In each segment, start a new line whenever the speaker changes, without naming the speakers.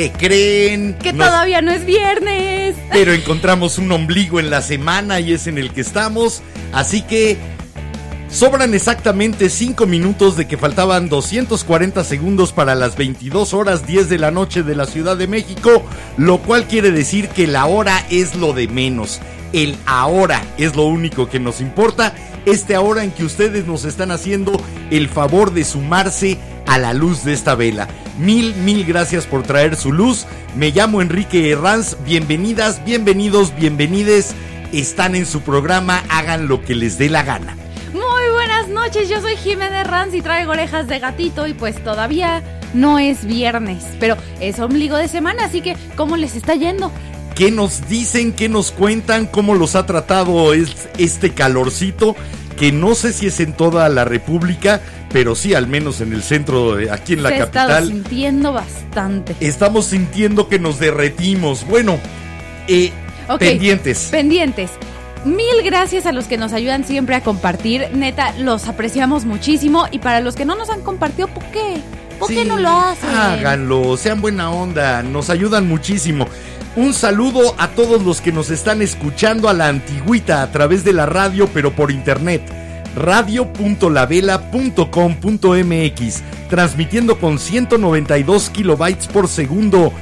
¿Qué creen?
Que
Nos-
todavía no es viernes.
Pero encontramos un ombligo en la semana y es en el que estamos. Así que sobran exactamente 5 minutos de que faltaban 240 segundos para las 22 horas 10 de la noche de la Ciudad de México. Lo cual quiere decir que la hora es lo de menos. El ahora es lo único que nos importa. Este ahora en que ustedes nos están haciendo el favor de sumarse a la luz de esta vela. Mil, mil gracias por traer su luz. Me llamo Enrique Herranz. Bienvenidas, bienvenidos, bienvenides. Están en su programa, hagan lo que les dé la gana.
Muy buenas noches, yo soy Jimena Herranz y traigo orejas de gatito y pues todavía no es viernes, pero es ombligo de semana, así que ¿cómo les está yendo?
¿Qué nos dicen? ¿Qué nos cuentan? ¿Cómo los ha tratado es- este calorcito? Que no sé si es en toda la República, pero sí al menos en el centro, aquí en la
Se
capital.
sintiendo bastante.
Estamos sintiendo que nos derretimos. Bueno, eh, pendientes.
Pendientes. Mil gracias a los que nos ayudan siempre a compartir. Neta, los apreciamos muchísimo. Y para los que no nos han compartido, ¿por qué? ¿Por qué no lo hacen?
Háganlo, sean buena onda, nos ayudan muchísimo. Un saludo a todos los que nos están escuchando a la antigüita a través de la radio, pero por internet. radio.lavela.com.mx, transmitiendo con 192 kilobytes por segundo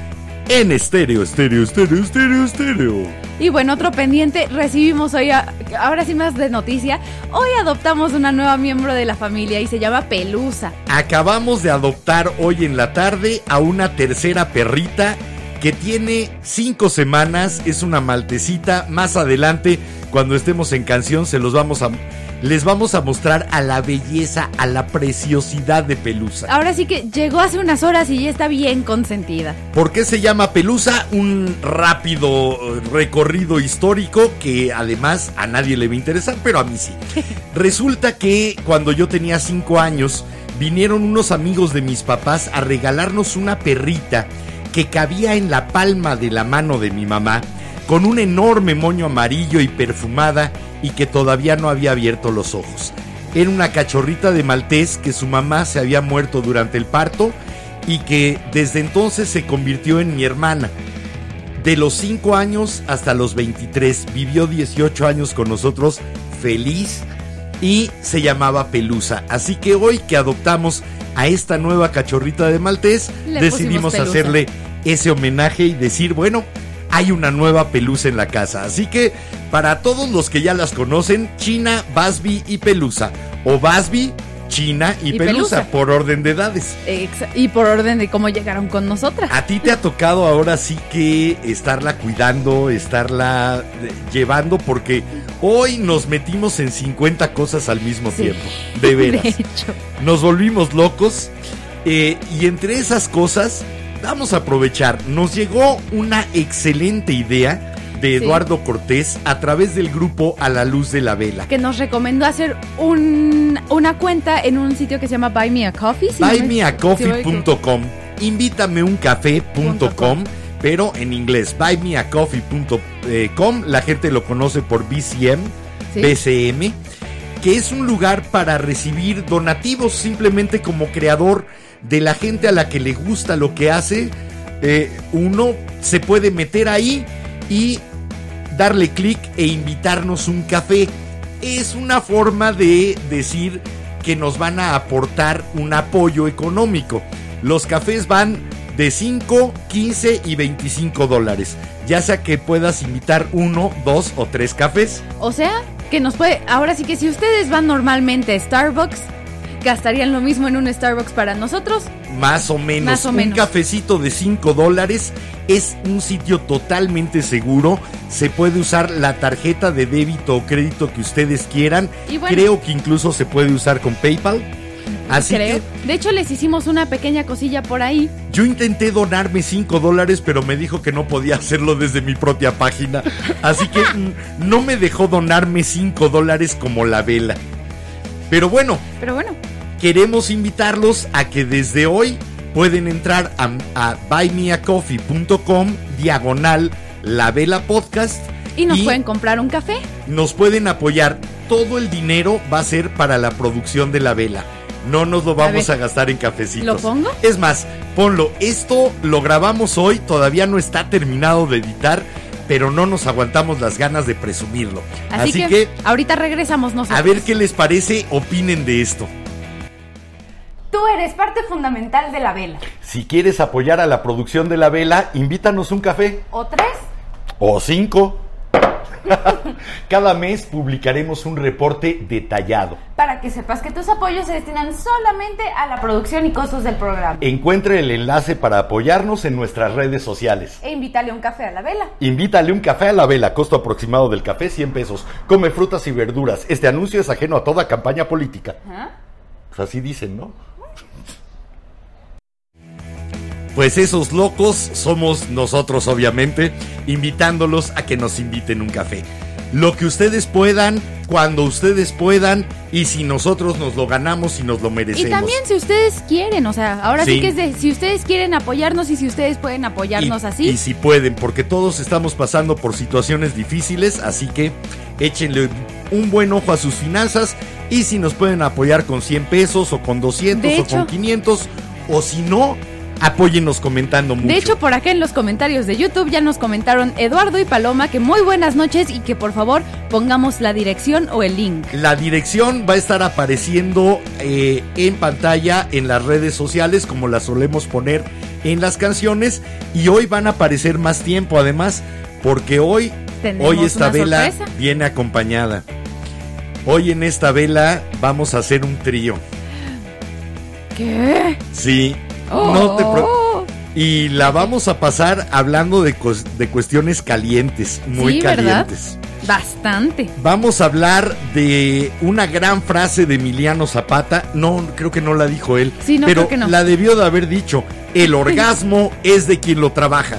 en estéreo, estéreo, estéreo, estéreo, estéreo.
Y bueno, otro pendiente, recibimos hoy, a- ahora sí más de noticia, hoy adoptamos una nueva miembro de la familia y se llama Pelusa.
Acabamos de adoptar hoy en la tarde a una tercera perrita que tiene cinco semanas, es una maltecita. Más adelante, cuando estemos en canción, se los vamos a, les vamos a mostrar a la belleza, a la preciosidad de Pelusa.
Ahora sí que llegó hace unas horas y ya está bien consentida.
¿Por qué se llama Pelusa? Un rápido eh, recorrido histórico que además a nadie le va a interesar, pero a mí sí. Resulta que cuando yo tenía 5 años, vinieron unos amigos de mis papás a regalarnos una perrita que cabía en la palma de la mano de mi mamá, con un enorme moño amarillo y perfumada y que todavía no había abierto los ojos. Era una cachorrita de maltés que su mamá se había muerto durante el parto y que desde entonces se convirtió en mi hermana. De los 5 años hasta los 23, vivió 18 años con nosotros, feliz, y se llamaba Pelusa. Así que hoy que adoptamos a esta nueva cachorrita de Maltés,
Le
decidimos hacerle ese homenaje y decir, bueno, hay una nueva Pelusa en la casa. Así que para todos los que ya las conocen, China, Basby y Pelusa. O Basby, China y,
Y
Pelusa,
Pelusa.
por orden de edades.
Exa- y por orden de cómo llegaron con nosotras.
A ti te ha tocado ahora sí que estarla cuidando, estarla eh, llevando, porque hoy nos metimos en 50 cosas al mismo
Sí.
tiempo. De veras.
De hecho.
Nos volvimos locos. eh, y entre esas cosas, vamos a aprovechar. Nos llegó una excelente idea de
Sí.
Eduardo Cortés a través del grupo A la Luz de la Vela.
Que nos recomendó hacer un- una cuenta en un sitio que se llama Buy Me a Coffee. si me- si
buymeacoffee.com invítameuncafe.com pero en inglés buymeacoffee.com la gente lo conoce por BCM
Sí.
BCM que es un lugar para recibir donativos simplemente como creador de la gente a la que le gusta lo que hace eh, uno se puede meter ahí y darle clic e invitarnos un café. Es una forma de decir que nos van a aportar un apoyo económico. Los cafés van de 5, 15 y 25 dólares. Ya sea que puedas invitar uno, dos o tres cafés.
O sea, que nos puede. Ahora sí que si ustedes van normalmente a Starbucks, gastarían lo mismo en un Starbucks para nosotros.
Más o menos.
Más o
un
menos.
cafecito de 5 dólares es un sitio totalmente seguro. Se puede usar la tarjeta de débito o crédito que ustedes quieran.
Y bueno.
Creo que incluso se puede usar con PayPal. Así
creo.
que
De hecho, les hicimos una pequeña cosilla por ahí.
yo intenté donarme 5 dólares, pero me dijo que no podía hacerlo desde mi propia página. Así que no me dejó donarme 5 dólares como la vela. Pero bueno,
Pero bueno,
queremos invitarlos a que desde hoy pueden entrar a, a buymeacoffee.com diagonal la vela podcast
y nos pueden comprar un café.
nos pueden apoyar. Todo el dinero va a ser para la producción de la vela. No nos lo vamos a, gastar en cafecitos.
¿lo pongo?
Es más, ponlo. Esto lo grabamos hoy, todavía no está terminado de editar, pero no nos aguantamos las ganas de presumirlo.
Así,
Así,
que,
que,
ahorita regresamos nosotros.
a ver qué les parece, opinen de esto.
Tú eres parte fundamental de la vela.
Si quieres apoyar a la producción de la vela, invítanos un café.
¿O tres?
O cinco. Cada mes publicaremos un reporte detallado.
Para que sepas que tus apoyos se destinan solamente a la producción y costos del programa.
Encuentre el enlace para apoyarnos en nuestras redes sociales.
E invítale un café a la vela.
Invítale un café a la vela, costo aproximado del café 100 pesos. Come frutas y verduras. Este anuncio es ajeno a toda campaña política.
¿Ah?
Pues así dicen, ¿no? Pues esos locos somos nosotros, obviamente, invitándolos a que nos inviten un café. Lo que ustedes puedan, cuando ustedes puedan, y si nosotros nos lo ganamos y nos lo merecemos.
Y también si ustedes quieren, o sea, ahora sí,
Sí.
que es de si ustedes quieren apoyarnos y si ustedes pueden apoyarnos
y,
así.
Y si pueden, porque todos estamos pasando por situaciones difíciles, así que échenle un buen ojo a sus finanzas y si nos pueden apoyar con 100 pesos o con 200
De
o
hecho-
con 500 o si no, apóyennos comentando mucho.
De hecho, por acá en los comentarios de YouTube ya nos comentaron Eduardo y Paloma que muy buenas noches y que por favor pongamos la dirección o el link.
La dirección va a estar apareciendo eh, en pantalla en las redes sociales como la solemos poner en las canciones y hoy van a aparecer más tiempo además porque hoy hoy esta vela
sorpresa.
viene acompañada. Hoy en esta vela vamos a hacer un trío.
¿Qué?
Sí. No te y la vamos a pasar hablando de, de cuestiones calientes, muy
Sí, ¿verdad?
calientes.
Bastante.
Vamos a hablar de una gran frase de Emiliano Zapata. No, creo que no la dijo él.
Sí, no,
pero
creo que no.
la debió de haber dicho. El orgasmo es de quien lo trabaja.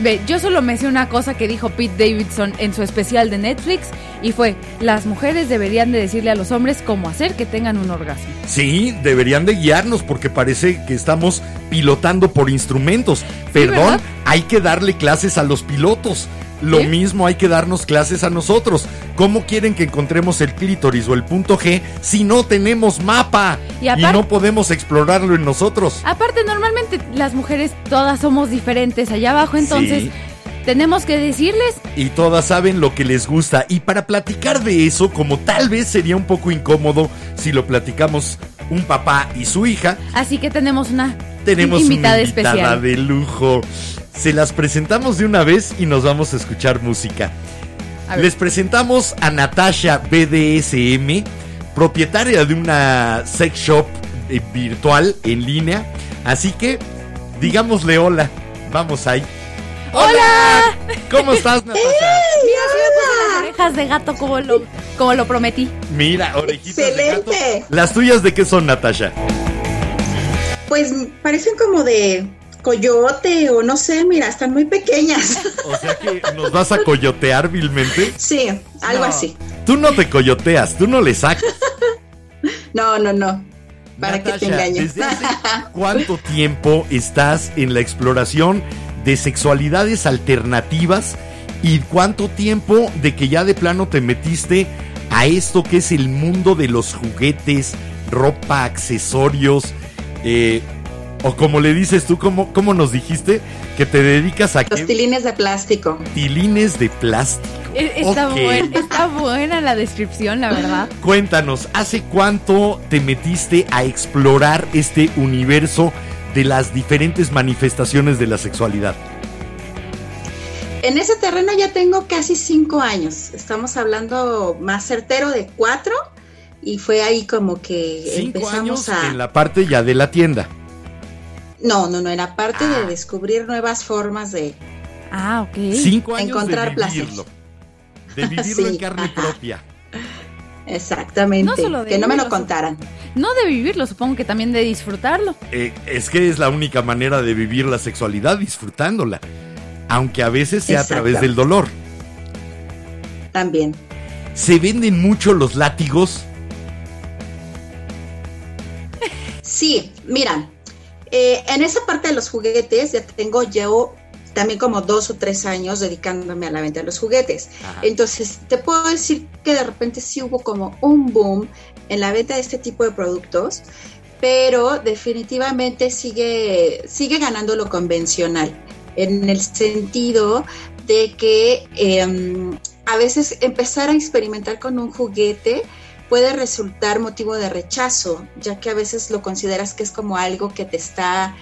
Ve, yo solo me sé una cosa que dijo Pete Davidson en su especial de Netflix y fue, las mujeres deberían de decirle a los hombres cómo hacer que tengan un orgasmo.
Sí, deberían de guiarnos porque parece que estamos pilotando por instrumentos. Perdón,
¿verdad?
hay que darle clases a los pilotos. Lo mismo hay que darnos clases a nosotros. ¿Cómo quieren que encontremos el clítoris o el punto G si no tenemos mapa?
Y
no podemos explorarlo en nosotros.
Aparte, normalmente las mujeres todas somos diferentes allá abajo, entonces
Sí.
tenemos que decirles,
y todas saben lo que les gusta. Y para platicar de eso, como tal vez sería un poco incómodo si lo platicamos un papá y su hija,
así que tenemos una
tenemos
invitada
una invitada
especial.
de lujo. Se las presentamos de una vez y nos vamos a escuchar música.
A.
Les presentamos a Natasha BDSM, propietaria de una sex shop eh, virtual en línea. Así que, digámosle hola. Vamos ahí.
¡Hola!
¿Cómo estás, Natasha?
Mira, orejas de gato como lo, como lo prometí.
Mira, orejitas de gato.
Excelente.
¿Las tuyas de qué son, Natasha?
Pues parecen como de coyote o no sé, mira, están muy pequeñas.
O sea que nos vas a coyotear vilmente.
sí, algo
No,
así.
Tú no te coyoteas, tú no le sacas.
No, no, no. Para que te engañes.
¿Desde hace cuánto tiempo estás en la exploración de sexualidades alternativas? ¿Y cuánto tiempo de que ya de plano te metiste a esto que es el mundo de los juguetes, ropa, accesorios? eh, o como le dices tú, ¿cómo, cómo nos dijiste? Que te dedicas a
Los
qué?
tilines de plástico.
tilines de plástico.
E- Está,
Ok.
buen- está buena la descripción, la verdad.
Cuéntanos, ¿hace cuánto te metiste a explorar este universo de las diferentes manifestaciones de la sexualidad?
En ese terreno ya tengo casi cinco años. Estamos hablando más certero de cuatro y fue ahí como que empezamos a...
En la parte ya de la tienda.
No, no, no, en la parte de ah. descubrir nuevas formas de...
Ah, ok.
Cinco años encontrar de vivirlo. De vivirlo en carne propia.
Exactamente. que no me lo contaran.
No de vivirlo, supongo que también de disfrutarlo.
Eh, es que es la única manera de vivir la sexualidad, disfrutándola. Aunque a veces sea a través del dolor.
También.
¿Se venden mucho los látigos?
Sí, mira, eh, en esa parte de los juguetes ya tengo yo también como dos o tres años dedicándome a la venta de los juguetes. Entonces, te puedo decir que de repente sí hubo como un boom en la venta de este tipo de productos, pero definitivamente sigue, sigue ganando lo convencional, en el sentido de que em, a veces empezar a experimentar con un juguete puede resultar motivo de rechazo, ya que a veces lo consideras que es como algo que te está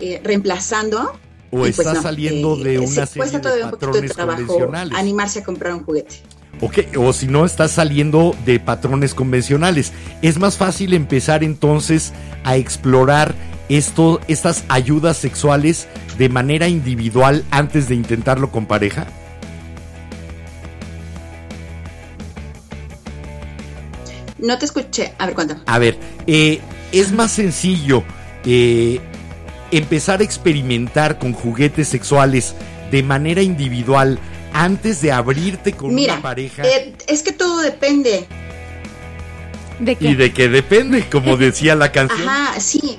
eh, reemplazando
o pues está saliendo de una serie de patrones convencionales.
Animarse a comprar un juguete.
Ok, o si no, está saliendo de patrones convencionales. Es más fácil empezar entonces a explorar esto, estas ayudas sexuales de manera individual antes de intentarlo con pareja.
No te escuché. A ver, ¿cuándo?
A ver, eh, es más sencillo eh, empezar a experimentar con juguetes sexuales de manera individual antes de abrirte con una pareja?
Eh, es que todo depende.
¿De qué?
Y de qué depende, como decía la canción.
Ajá, sí.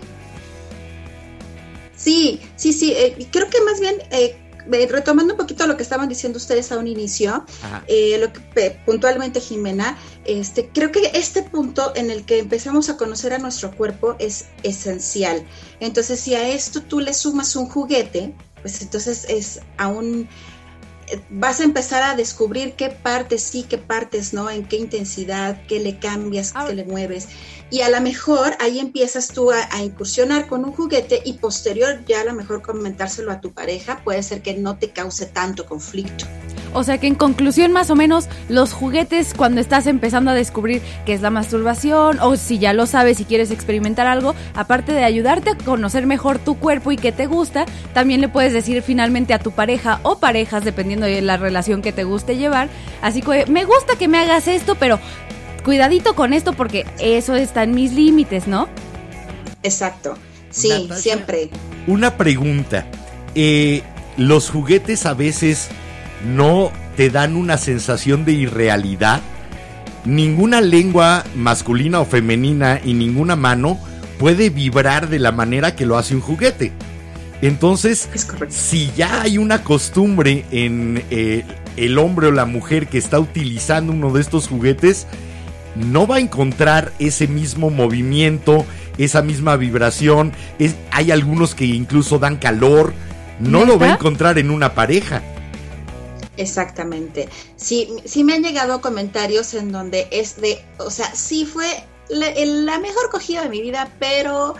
Sí, sí, sí. Eh, creo que más bien eh, retomando un poquito lo que estaban diciendo ustedes a un inicio, eh, lo que puntualmente Jimena, este, creo que este punto en el que empezamos a conocer a nuestro cuerpo es esencial. Entonces, si a esto tú le sumas un juguete, pues entonces es aún eh, vas a empezar a descubrir qué partes sí, qué partes no, en qué intensidad, qué le cambias, qué le mueves y a lo mejor ahí empiezas tú a, incursionar con un juguete y posterior ya a lo mejor comentárselo a tu pareja puede ser que no te cause tanto conflicto.
O sea que en conclusión más o menos los juguetes cuando estás empezando a descubrir qué es la masturbación o si ya lo sabes y quieres experimentar algo, aparte de ayudarte a conocer mejor tu cuerpo y qué te gusta, también le puedes decir finalmente a tu pareja o parejas dependiendo de la relación que te guste llevar, así que me gusta que me hagas esto, pero cuidadito con esto porque eso está en mis límites, ¿no?
Exacto. Sí, siempre.
Una pregunta. Eh, los juguetes a veces no te dan una sensación de irrealidad. Ninguna lengua masculina o femenina y ninguna mano puede vibrar de la manera que lo hace un juguete. Entonces, si ya hay una costumbre en eh, el hombre o la mujer que está utilizando uno de estos juguetes, no va a encontrar ese mismo movimiento, esa misma vibración. hay algunos que incluso dan calor. No lo va a encontrar en una pareja.
Exactamente. Sí, sí me han llegado comentarios en donde es de, o sea, sí fue la, mejor cogida de mi vida, pero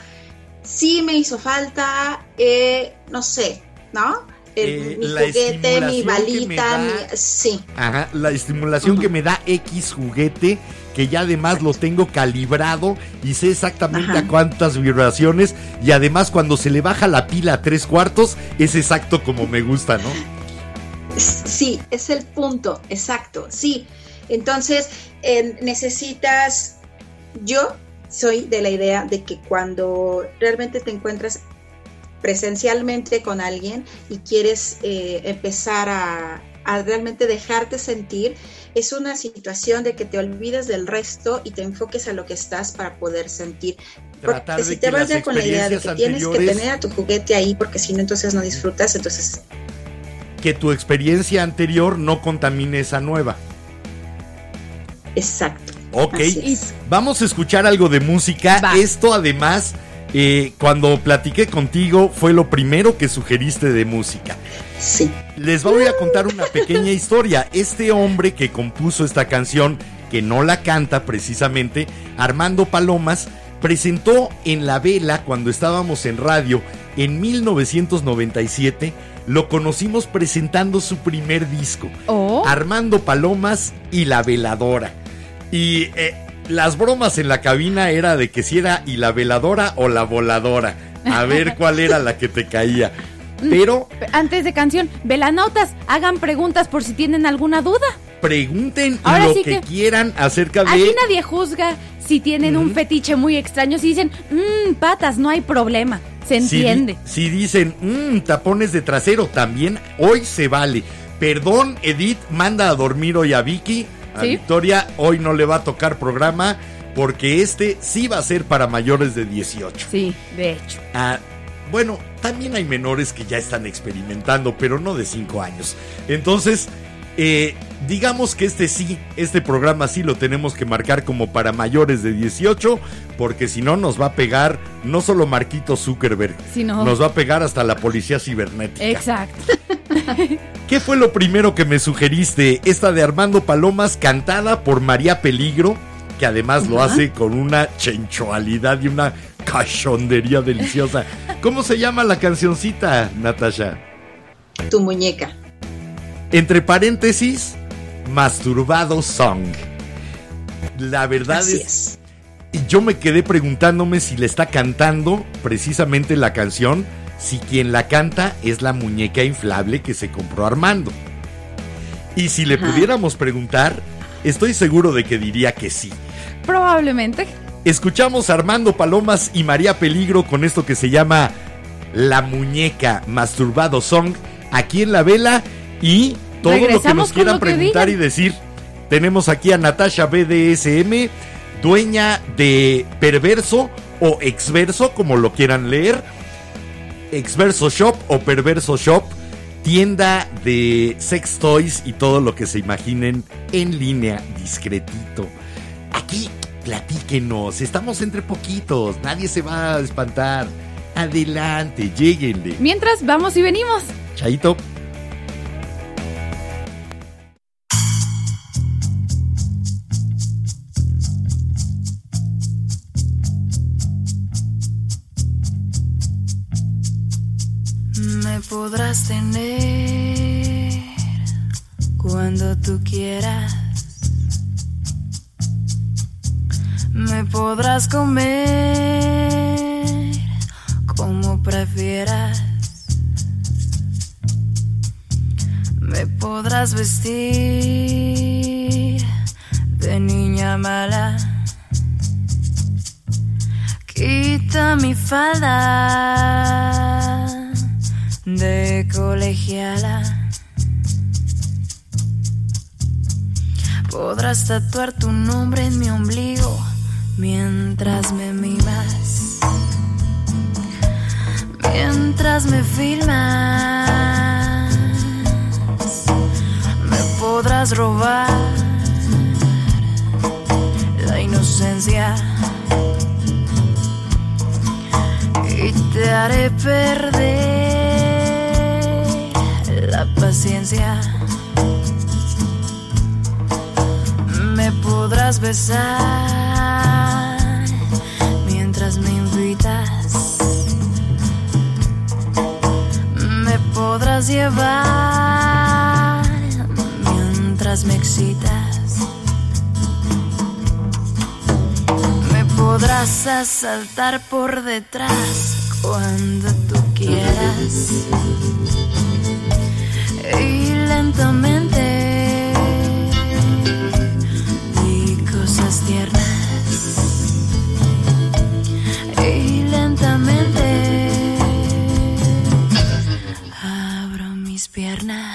sí me hizo falta, eh, no sé, ¿no?
Eh, mi juguete, mi balita, sí. Ajá, la estimulación que me da X juguete que ya además lo tengo calibrado y sé exactamente a cuántas vibraciones y además cuando se le baja la pila a tres cuartos es exacto como me gusta, ¿no?
Sí, es el punto, exacto, sí. Entonces, necesitas, yo soy de la idea de que cuando realmente te encuentras presencialmente con alguien y quieres eh, empezar a, a realmente dejarte sentir, es una situación de que te olvides del resto y te enfoques a lo que estás para poder sentir. porque si te vas ya con la idea de que tienes que tener a tu juguete ahí, porque si no, entonces no disfrutas, entonces...
Que tu experiencia anterior no contamine esa nueva.
Exacto.
Ok, vamos a escuchar algo de música. Esto además, eh, cuando platiqué contigo, fue lo primero que sugeriste de música.
Sí.
Les voy a contar una pequeña historia. Este hombre que compuso esta canción, que no la canta precisamente, Armando Palomas, presentó en La Vela cuando estábamos en radio en 1997. Lo conocimos presentando su primer disco,
Oh.
Armando Palomas y La Veladora. Y eh, las bromas en la cabina era de que si era y la veladora o la voladora. A ver cuál era la que te caía. Pero
Antes de canción, velanotas, hagan preguntas por si tienen alguna duda.
pregunten
Ahora
lo
sí
que,
que-
quieran acerca de...
Aquí nadie juzga si tienen un fetiche muy extraño. Si dicen, mmm, patas, no hay problema. Se entiende.
Si, dicen, "Mm, tapones de trasero, también hoy se vale. Perdón, Edith, manda a dormir hoy a Vicky. A
Sí.
Victoria, hoy no le va a tocar programa porque este sí va a ser para mayores de 18.
Sí, de hecho.
Ah, bueno, también hay menores que ya están experimentando, pero no de 5 años. Entonces, eh, digamos que este sí, este programa sí lo tenemos que marcar como para mayores de 18, porque si no nos va a pegar no solo Marquito Zuckerberg,
Si no-
nos va a pegar hasta la policía cibernética.
Exacto.
¿Qué fue lo primero que me sugeriste? Esta de Armando Palomas, cantada por María Peligro, que además lo hace con una chenchualidad y una cachondería deliciosa. ¿Cómo se llama la cancioncita, Natasha?
Tu muñeca.
Entre paréntesis, Masturbado Song. La verdad
Así
es,
es.
y yo me quedé preguntándome si le está cantando precisamente la canción, si quien la canta es la muñeca inflable que se compró Armando. Y si le
Ajá.
pudiéramos preguntar, estoy seguro de que diría que sí.
Probablemente.
Escuchamos a Armando Palomas y María Peligro con esto que se llama La Muñeca Masturbado Song aquí en la vela y todo lo que nos quieran preguntar y decir. Tenemos aquí a Natasha BDSM, dueña de Perverso o Exverso, como lo quieran leer. Exverso Shop o Perverso Shop, tienda de sex toys y todo lo que se imaginen en línea, discretito. Aquí, platíquenos, estamos entre poquitos, nadie se va a espantar. Adelante, lleguenle.
Mientras, vamos y venimos.
Chaito.
Podrás tener cuando tú quieras. Me podrás comer como prefieras. Me podrás vestir de niña mala. Quita mi falda de colegiala. Podrás tatuar tu nombre en mi ombligo mientras me mimas. Mientras me filmas, me podrás robar la inocencia y te haré perder la paciencia. Me podrás besar mientras me invitas. Me podrás llevar mientras me excitas. Me podrás asaltar por detrás cuando tú quieras. Y lentamente di cosas tiernas. Y lentamente abro mis piernas.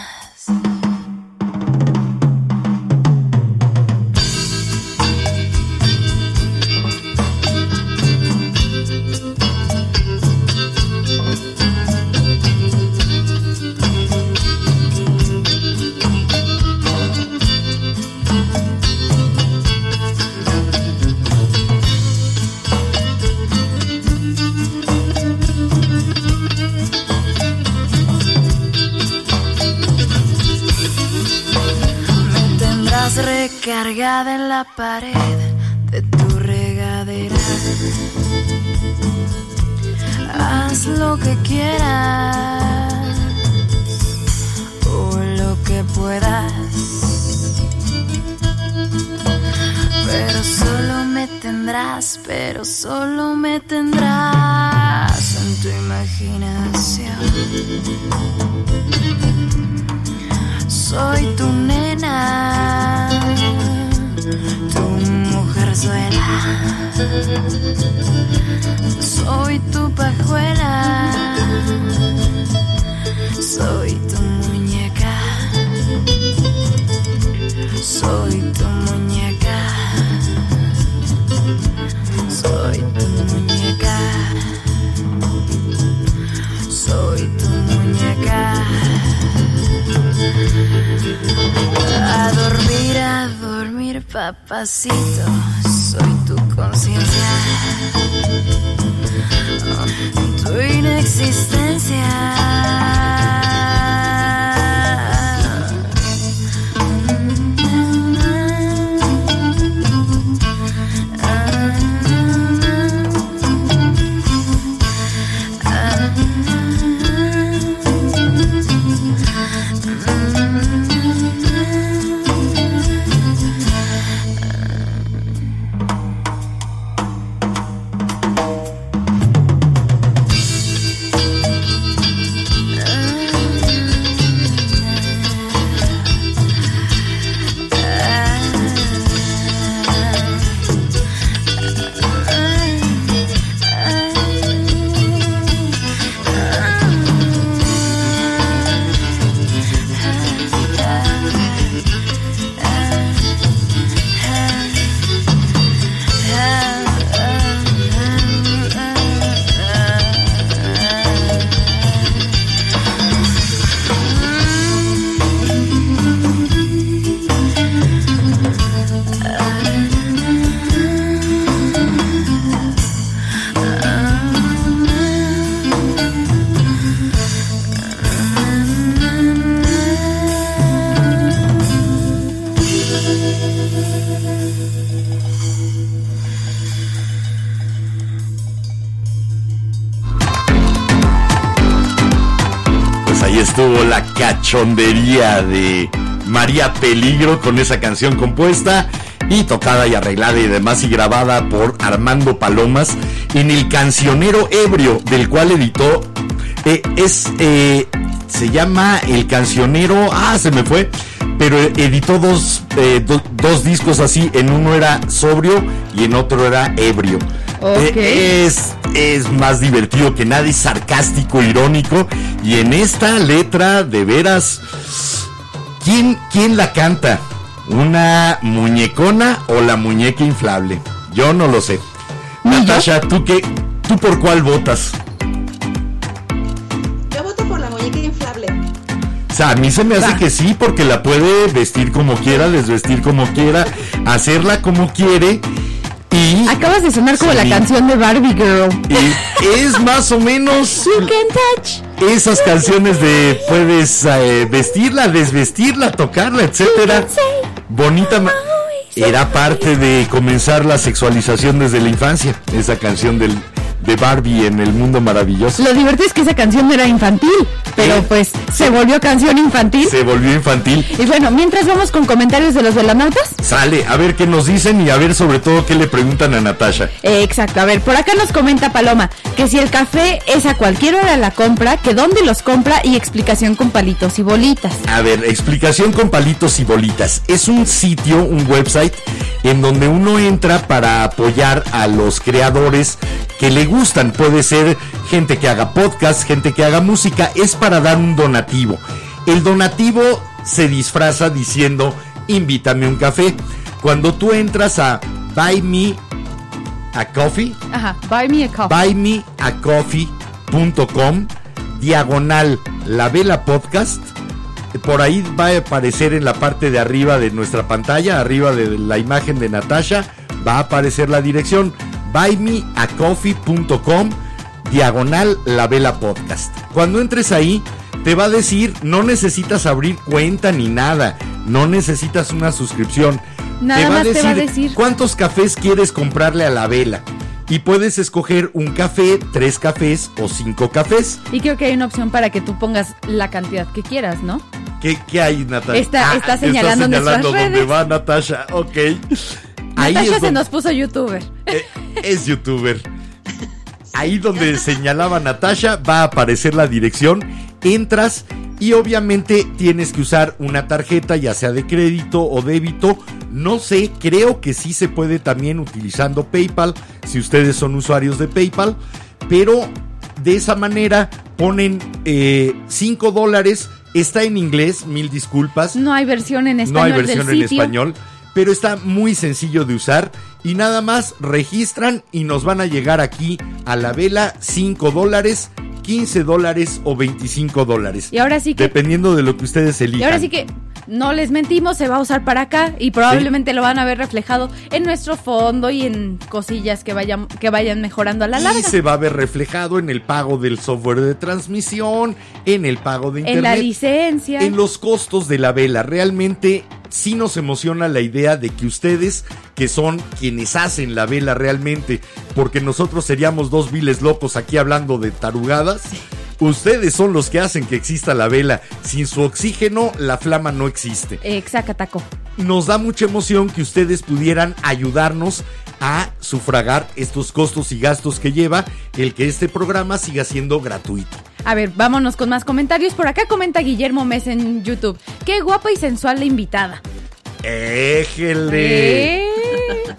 Recargada en la pared de tu regadera. Haz lo que quieras o lo que puedas. Pero solo me tendrás, pero solo me tendrás en tu imaginación. Soy tu nena, tu mujerzuela. Soy tu pajuela, soy tu muñeca, soy tu muñeca, A dormir, a dormir, papacito, soy tu conciencia tu inexistencia.
Cachondería de María Peligro con esa canción compuesta y tocada y arreglada y demás y grabada por Armando Palomas en el cancionero ebrio del cual editó eh, es eh, se llama el cancionero ah se me fue pero editó dos eh, do- dos discos así en uno era sobrio y en otro era ebrio es, es más divertido que nada, es sarcástico, irónico. Y en esta letra, de veras, ¿quién, quién la canta? ¿Una muñecona o la muñeca inflable? Yo no lo sé. Natasha, ¿tú qué? ¿Tú por cuál votas?
Yo voto por la muñeca inflable.
O sea, a mí se me hace
Va.
que sí, porque la puede vestir como quiera, desvestir como quiera, hacerla como quiere. Y,
Acabas de sonar como
Sí.
la canción de Barbie Girl.
y es más o menos
You can touch.
Esas canciones de puedes eh, vestirla, desvestirla, tocarla, etcétera. Bonita era parte de comenzar la sexualización desde la infancia, esa canción del, de Barbie en el mundo maravilloso.
Lo divertido es que esa canción era infantil, pero
Sí.
pues se volvió canción infantil.
Se volvió infantil.
Y bueno, mientras vamos con comentarios de los velanautas.
Sale, a ver qué nos dicen y a ver sobre todo qué le preguntan a Natasha.
Eh, exacto, a ver, por acá nos comenta Paloma que si el café es a cualquier hora la compra, que dónde los compra y explicación con palitos y bolitas.
A ver, explicación con palitos y bolitas. Es un sitio, un website, en donde uno entra para apoyar a los creadores que le gustan. Puede ser gente que haga podcast, gente que haga música. Es para dar un donativo. El donativo se disfraza diciendo, invítame un café. Cuando tú entras a Buy Me a Coffee,
Ajá, buy me a coffee.
buymeacoffee.com diagonal la vela podcast por ahí va a aparecer en la parte de arriba de nuestra pantalla arriba de la imagen de Natasha va a aparecer la dirección buymeacoffee.com diagonal la vela podcast cuando entres ahí te va a decir no necesitas abrir cuenta ni nada no necesitas una suscripción
Nada más te va a decir.
¿Cuántos cafés quieres comprarle a la vela? Y puedes escoger un café, tres cafés o cinco cafés.
Y creo que hay una opción para que tú pongas la cantidad que quieras, ¿no?
¿Qué, qué hay, Natasha?
Está,
Ah,
está señalando, nuestras
dónde
redes.
va Natasha. Ok. Ahí
Natasha se
donde-
nos puso youtuber.
eh, es youtuber. Ahí donde señalaba Natasha va a aparecer la dirección, entras y obviamente tienes que usar una tarjeta ya sea de crédito o débito. No sé, creo que sí se puede también utilizando PayPal si ustedes son usuarios de PayPal, pero de esa manera ponen 5 dólares. Está en inglés, mil disculpas.
No hay versión en
No
español
hay versión
del
en
sitio.
español, pero está muy sencillo de usar y nada más registran y nos van a llegar aquí a la vela 5 dólares, 15 dólares o 25 dólares.
Y ahora sí que
Dependiendo de lo que ustedes elijan.
Y ahora sí que no les mentimos, se va a usar para acá y probablemente lo van a ver reflejado en nuestro fondo y en cosillas que vayan, que vayan mejorando a la
Y
larga.
se va a ver reflejado en el pago del software de transmisión, en el pago de
En la
internet,
licencia.
en los costos de la vela. Realmente sí nos emociona la idea de que ustedes, que son quienes hacen la vela realmente, porque nosotros seríamos dos viles locos aquí hablando de tarugadas. Ustedes son los que hacen que exista la vela. Sin su oxígeno, la flama no existe
Exacto, taco.
nos da mucha emoción que ustedes pudieran ayudarnos a sufragar estos costos y gastos que lleva el que este programa siga siendo gratuito.
A ver, vámonos con más comentarios. Por acá comenta Guillermo Mes en YouTube. Qué guapa y sensual la invitada.
¡Éjele!
Eh.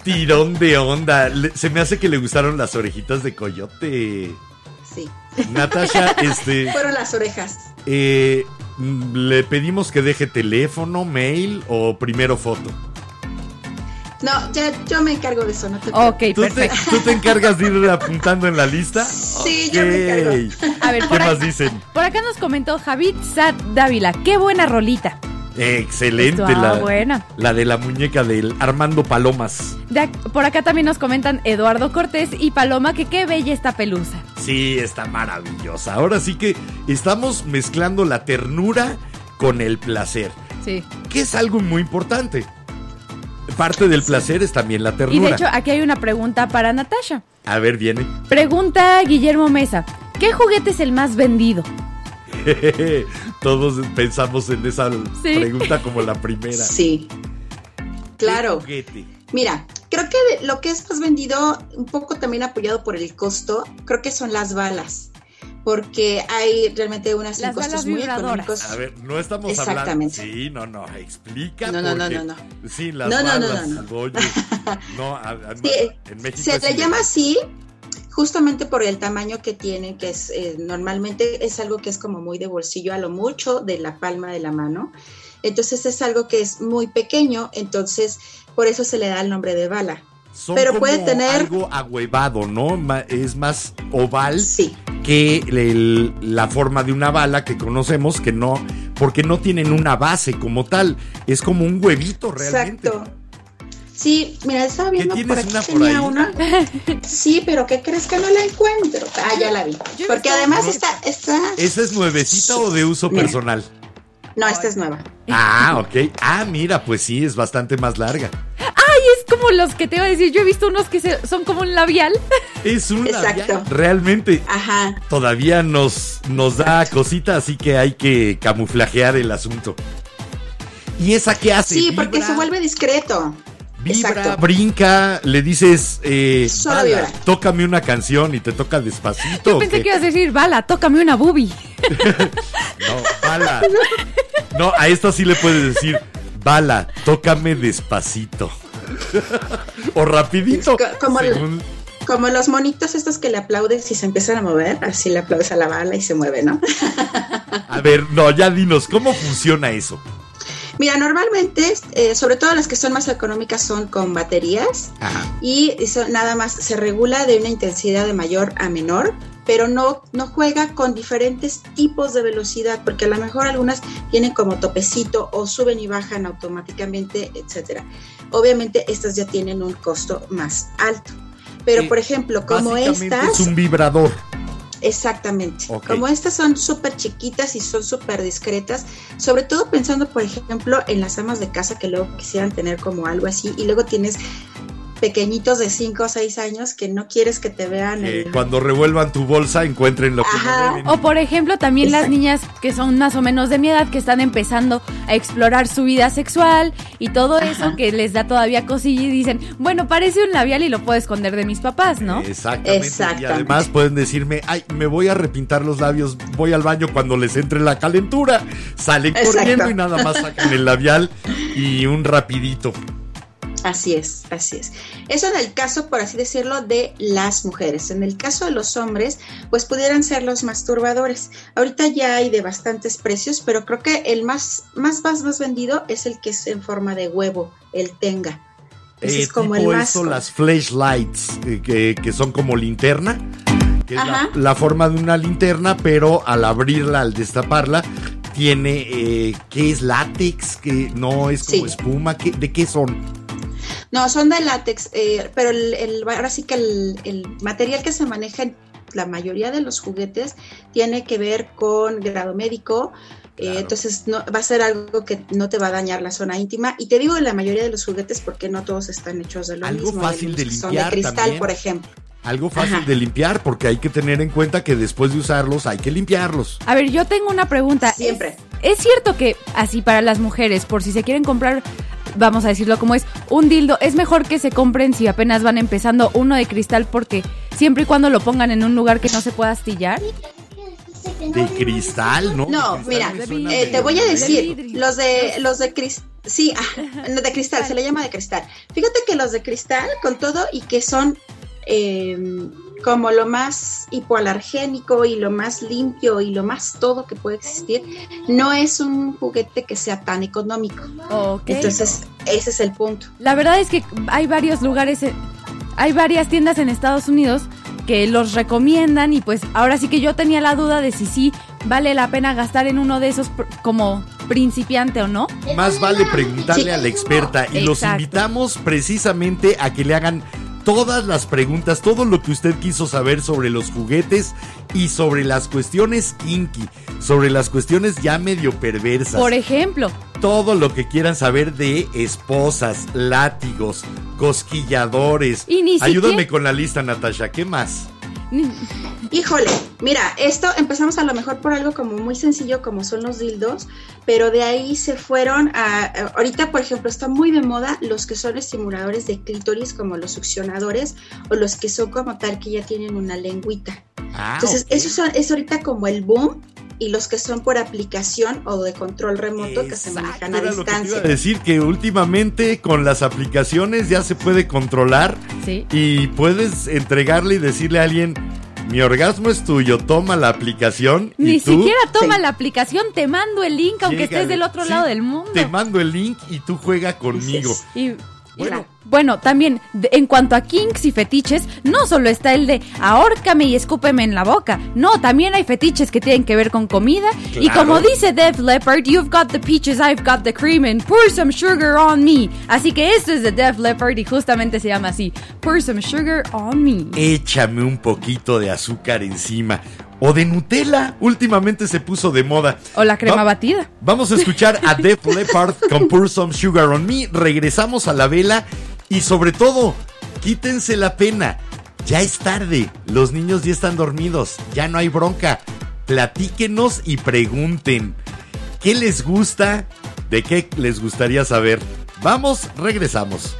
Tirón de onda. Se me hace que le gustaron las orejitas de coyote.
Sí,
Natasha, este,
fueron las orejas.
eh, le pedimos que deje teléfono, mail o primero foto.
No, ya yo me encargo de eso, no te
Ok,
¿Tú te,
perfecto.
tú te encargas de ir apuntando en la lista?
Sí, yo me encargo.
A ver,
¿Qué
por,
más
acá,
dicen?
por acá nos comentó Javid Sad Dávila. Qué buena rolita.
Excelente la,
buena.
la de la muñeca del Armando Palomas.
De por acá también nos comentan Eduardo Cortés y Paloma que qué bella esta pelusa.
Sí, está maravillosa. Ahora sí que estamos mezclando la ternura con el placer,
Sí.
que es algo muy importante. Parte del placer es también la
Y de
ternura.
hecho, aquí hay una pregunta para Natasha.
A ver, viene.
Pregunta Guillermo Mesa. ¿Qué juguete es el más vendido?
Todos pensamos en esa
Sí.
pregunta como la primera.
Sí. Claro. Mira, creo que lo que es más vendido, un poco también apoyado por el costo, creo que son las balas. Porque hay realmente unas
Las
costos
balas
muy económicos.
A ver, no estamos
Exactamente.
hablando. Sí, no, no, explica.
No, no, no,
porque-
no, no.
Sí, las
No, no, no,
balas.
no, no.
oye, no, a- a-
Sí,
en México
Se le llama así justamente por el tamaño que tienen, que es eh, normalmente es algo que es como muy de bolsillo a lo mucho de la palma de la mano. Entonces es algo que es muy pequeño, entonces por eso se le da el nombre de bala.
Son
pero
como
puede tener-
algo ahuevado, ¿no? Es más oval
Sí,
que el- la forma de una bala que conocemos, que no, porque no tienen una base como tal. Es como un huevito realmente.
exacto. Sí, mira, estaba viendo
tienes
por aquí
una por
tenía
ahí?
una. Sí, pero ¿qué crees que no la encuentro? Ah, ya la vi. Porque además
No.
está, está.
¿Esa es nuevecita o de uso
Mira.
personal?
No, esta es nueva.
Ah, ok. Ah, mira, pues sí, es bastante más larga.
Ay, es como los que te iba a decir. Yo he visto unos que se- son como un labial.
Es un
Exacto.
labial. Realmente
Ajá.
todavía nos, nos da cosita, así que hay que camuflajear el asunto. ¿Y esa qué hace?
Sí, porque
¿Vibra?
se vuelve discreto.
Vibra,
Exacto.
brinca, le dices, eh,
Solo
"Bala,
vibra.
tócame una canción y te toca despacito.
Yo
¿o
pensé
qué?".
que ibas a decir, bala, tócame una boobie.
No, bala. No, a esta sí le puedes decir, bala, tócame despacito. o rapidito.
Co- como el- Como los monitos estos que le aplaudes y se empiezan a mover, así le aplaudes a la bala y se mueve, ¿no?
A ver, no, ya dinos, ¿cómo funciona eso?
Mira, normalmente, eh, sobre todo las que son más económicas son con baterías
Ajá.
y eso nada más se regula de una intensidad de mayor a menor, pero no, no juega con diferentes tipos de velocidad, porque a lo mejor algunas tienen como topecito o suben y bajan automáticamente, etcétera. Obviamente estas ya tienen un costo más alto. Pero,
Sí,
por ejemplo, como estas...
es un vibrador.
Exactamente. Como estas son súper chiquitas y son súper discretas, sobre todo pensando, por ejemplo, en las amas de casa que luego quisieran tener como algo así, y luego tienes pequeñitos de 5 o 6 años que no quieres que te vean. El-
cuando revuelvan tu bolsa encuentren lo que no.
O por ejemplo, también las niñas que son más o menos de mi edad, que están empezando a explorar su vida sexual y todo eso que les da todavía cosilla y dicen, bueno, parece un labial y lo puedo esconder de mis papás, ¿no?
Exactamente. Y además pueden decirme, ay, me voy a repintar los labios, voy al baño cuando les entre la calentura. Salen
Exacto.
corriendo y nada más sacan el labial y un rapidito.
Así es, así es. Eso en el caso, por así decirlo, de las mujeres. En el caso de los hombres, pues pudieran ser los masturbadores. Ahorita ya hay de bastantes precios, pero creo que el más, más, más, más vendido es el que es en forma de huevo, el tenga. Ese
Eh,
es como el más.
eso, las flashlights, eh, que, que son como linterna, que es la, forma de una linterna, pero al abrirla, al destaparla, tiene, eh, ¿qué es? Látex, que no es como
Sí.
espuma, ¿qué- ¿de qué son?
No, son de látex, eh, pero el, el- ahora sí que el, el material que se maneja en la mayoría de los juguetes tiene que ver con grado médico. eh,
Claro.
entonces no, va a ser algo que no te va a dañar la zona íntima. Y te digo de la mayoría de los juguetes porque no todos están hechos de lo
Algo
mismo. hay
fácil de
son
limpiar
de cristal,
también.
por ejemplo.
Algo fácil
Ajá.
de limpiar, porque hay que tener en cuenta que después de usarlos hay que limpiarlos.
A ver, yo tengo una pregunta.
Siempre.
¿Es, es cierto que así para las mujeres, por si se quieren comprar, vamos a decirlo como es, un dildo, es mejor que se compren si apenas van empezando uno de cristal porque siempre y cuando lo pongan en un lugar que no se pueda astillar?
De cristal, ¿no?
No, mira, eh, te voy a
de
decir, los de los de cristal, sí, ah, de cristal, se le llama de cristal. Fíjate que los de cristal, con todo y que son eh, como lo más hipoalergénico y lo más limpio y lo más todo que puede existir, no es un juguete que sea tan económico. Entonces, ese es el punto.
La verdad es que hay varios lugares, eh, hay varias tiendas en Estados Unidos que los recomiendan y pues ahora sí que yo tenía la duda de si sí vale la pena gastar en uno de esos pr- como principiante o no.
Más vale preguntarle
Sí.
a la experta y los invitamos precisamente a que le hagan todas las preguntas, todo lo que usted quiso saber sobre los juguetes y sobre las cuestiones kinky, sobre las cuestiones ya medio perversas.
Por ejemplo,
todo lo que quieran saber de esposas, látigos, cosquilladores.
Y ni
Ayúdame
siquiera-
con la lista, Natasha. ¿Qué más?
Híjole, mira, esto empezamos a lo mejor por algo como muy sencillo como son los dildos, pero de ahí se fueron a, ahorita por ejemplo está muy de moda los que son estimuladores de clítoris como los succionadores o los que son como tal que ya tienen una lengüita.
Ah,
Entonces, eso son- es ahorita como el boom y los que son por aplicación o de control remoto que se manejan a
que iba
distancia.
a decir que últimamente con las aplicaciones ya se puede controlar
sí.
y puedes entregarle y decirle a alguien, mi orgasmo es tuyo, toma la aplicación y
Ni
tú
siquiera toma
Sí.
la aplicación, te mando el link aunque estés del otro
Sí,
lado del mundo.
Te mando el link y tú juega conmigo.
Y
Bueno,
Bueno, también de- en cuanto a kinks y fetiches, no solo está el de ahórcame y escúpeme en la boca. No, también hay fetiches que tienen que ver con comida. Y como dice Def Leppard, you've got the peaches, I've got the cream, and pour some sugar on me. Así que esto es de Def Leppard y justamente se llama así: Pour some sugar on me.
échame un poquito de azúcar encima. O de Nutella, últimamente se puso de moda.
O la crema
Va-
batida.
Vamos a escuchar a Def Leppard con Pour Some Sugar on Me. Regresamos a la vela y sobre todo, quítense la pena. Ya es tarde, los niños ya están dormidos, ya no hay bronca. Platíquenos y pregunten. ¿Qué les gusta? ¿De qué les gustaría saber? Vamos, regresamos.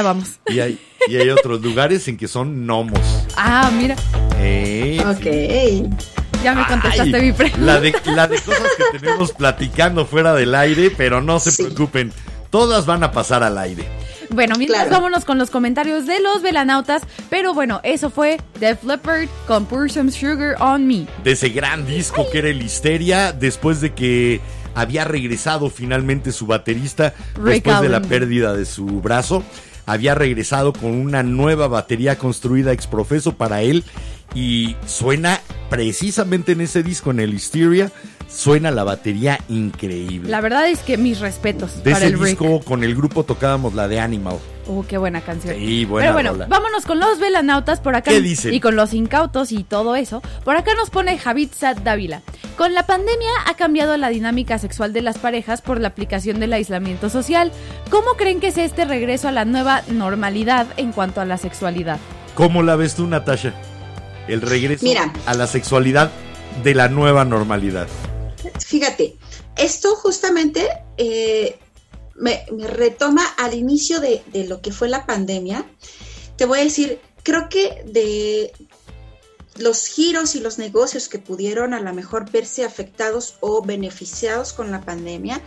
Ya vamos.
Y hay, y hay otros lugares en que son gnomos.
Ah, mira,
Eh, sí.
Ok.
ya me contestaste
Ay,
mi pregunta.
La de, la de cosas que tenemos platicando fuera del aire, pero no se
Sí.
preocupen. Todas van a pasar al aire.
Bueno, mientras
Claro.
vámonos con los comentarios de los velanautas. Pero bueno, eso fue Def Leppard con Pour Some Sugar on Me.
De ese gran disco que era el Histeria, después de que había regresado finalmente su baterista,
Rick
después de la pérdida de su brazo. Había regresado con una nueva batería construida ex profeso para él. Y suena precisamente en ese disco, en el Hysteria, suena la batería increíble.
La verdad es que mis respetos
de
para
ese
el Rick.
disco, con el grupo tocábamos la de Animal.
Uh, qué buena canción.
Sí, buena
Pero bueno,
rola.
vámonos con los velanautas por acá.
¿Qué dicen?
Y con los incautos y todo eso. Por acá nos pone Javid Sad Dávila. Con la pandemia ha cambiado la dinámica sexual de las parejas por la aplicación del aislamiento social. ¿Cómo creen que es este regreso a la nueva normalidad en cuanto a la sexualidad?
¿Cómo la ves tú, Natasha? El regreso
Mira.
a la sexualidad de la nueva normalidad.
Fíjate, esto justamente eh, me, me retoma al inicio de, de lo que fue la pandemia. Te voy a decir, creo que de los giros y los negocios que pudieron a lo mejor verse afectados o beneficiados con la pandemia,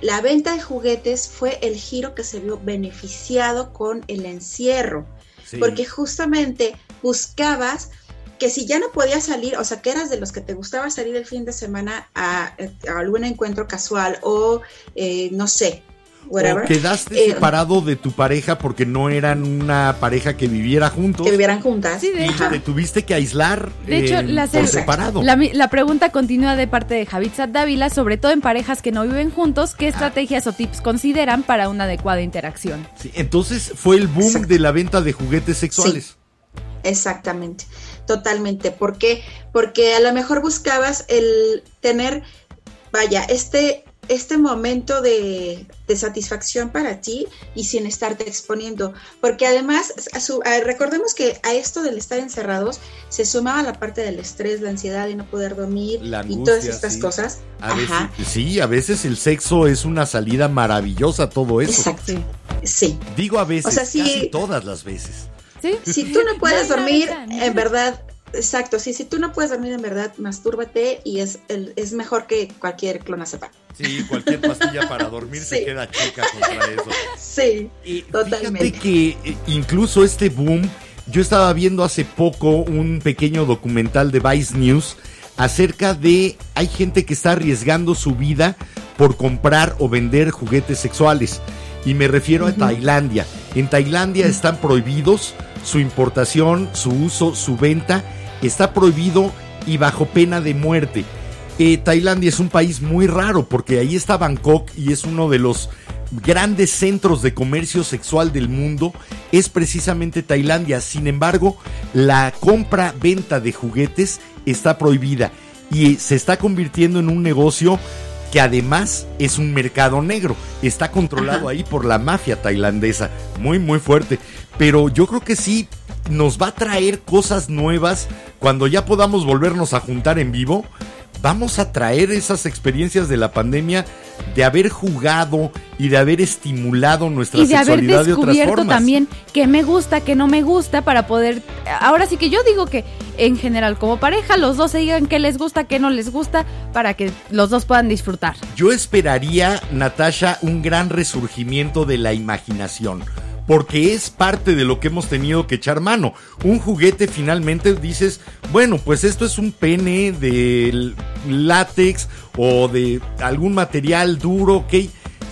la venta de juguetes fue el giro que se vio beneficiado con el encierro
Sí.
porque justamente buscabas que si ya no podías salir, o sea, que eras de los que te gustaba salir el fin de semana a, a algún encuentro casual o eh, no sé, whatever,
O quedaste
eh,
separado de tu pareja porque no eran una pareja que viviera juntos.
que vivieran juntas.
Sí, de
y
hecho.
te tuviste que aislar
De hecho,
eh,
la,
por
se-
separado.
la pregunta continúa de parte de Javid Sad Dávila, sobre todo en parejas que no viven juntos, ¿qué estrategias o tips consideran para una adecuada interacción?
Sí, entonces fue el boom
Exacto.
de la venta de juguetes sexuales.
Exactamente, totalmente. ¿Por qué? Porque a lo mejor buscabas el tener, vaya, este, este momento de, de satisfacción para ti y sin estarte exponiendo. Porque además, a su- a- recordemos que a esto del estar encerrados se sumaba la parte del estrés, la ansiedad y no poder dormir
La
y todas estas
sí.
cosas.
A veces,
Ajá,
sí, a veces el sexo es una salida maravillosa, todo eso.
exacto.
Sí.
Sí.
Digo a veces,
O sea, sí-
casi todas las veces.
¿Sí?
Si tú no puedes dormir, en verdad, exacto, sí, si tú no puedes dormir en verdad, mastúrbate y es, el- es mejor que cualquier clonazepam.
Sí, cualquier pastilla para dormir se queda chica contra eso.
Sí,
Y
Totalmente.
Fíjate que eh, incluso este boom, yo estaba viendo hace poco un pequeño documental de Vice News acerca de hay gente que está arriesgando su vida por comprar o vender juguetes sexuales. Y me refiero a Tailandia. En Tailandia están prohibidos su importación, su uso, su venta. Está prohibido y bajo pena de muerte. Eh, Tailandia es un país muy raro porque ahí está Bangkok y es uno de los grandes centros de comercio sexual del mundo es precisamente Tailandia. Sin embargo, la compra-venta de juguetes está prohibida y se está convirtiendo en un negocio que además es un mercado negro. Está controlado
Ajá.
ahí por la mafia tailandesa. Muy, muy fuerte. Pero yo creo que sí nos va a traer cosas nuevas cuando ya podamos volvernos a juntar en vivo. Vamos a traer esas experiencias de la pandemia de haber jugado y de haber estimulado nuestra
Y de haber
sexualidad de otras
descubierto
formas.
también qué me gusta, qué no me gusta para poder... Ahora sí que yo digo que en general como pareja los dos se digan qué les gusta, qué no les gusta, para que los dos puedan disfrutar.
Yo esperaría, Natasha, un gran resurgimiento de la imaginación. Porque es parte de lo que hemos tenido que echar mano. Un juguete finalmente dices, bueno, pues esto es un pene de látex o de algún material duro, ok.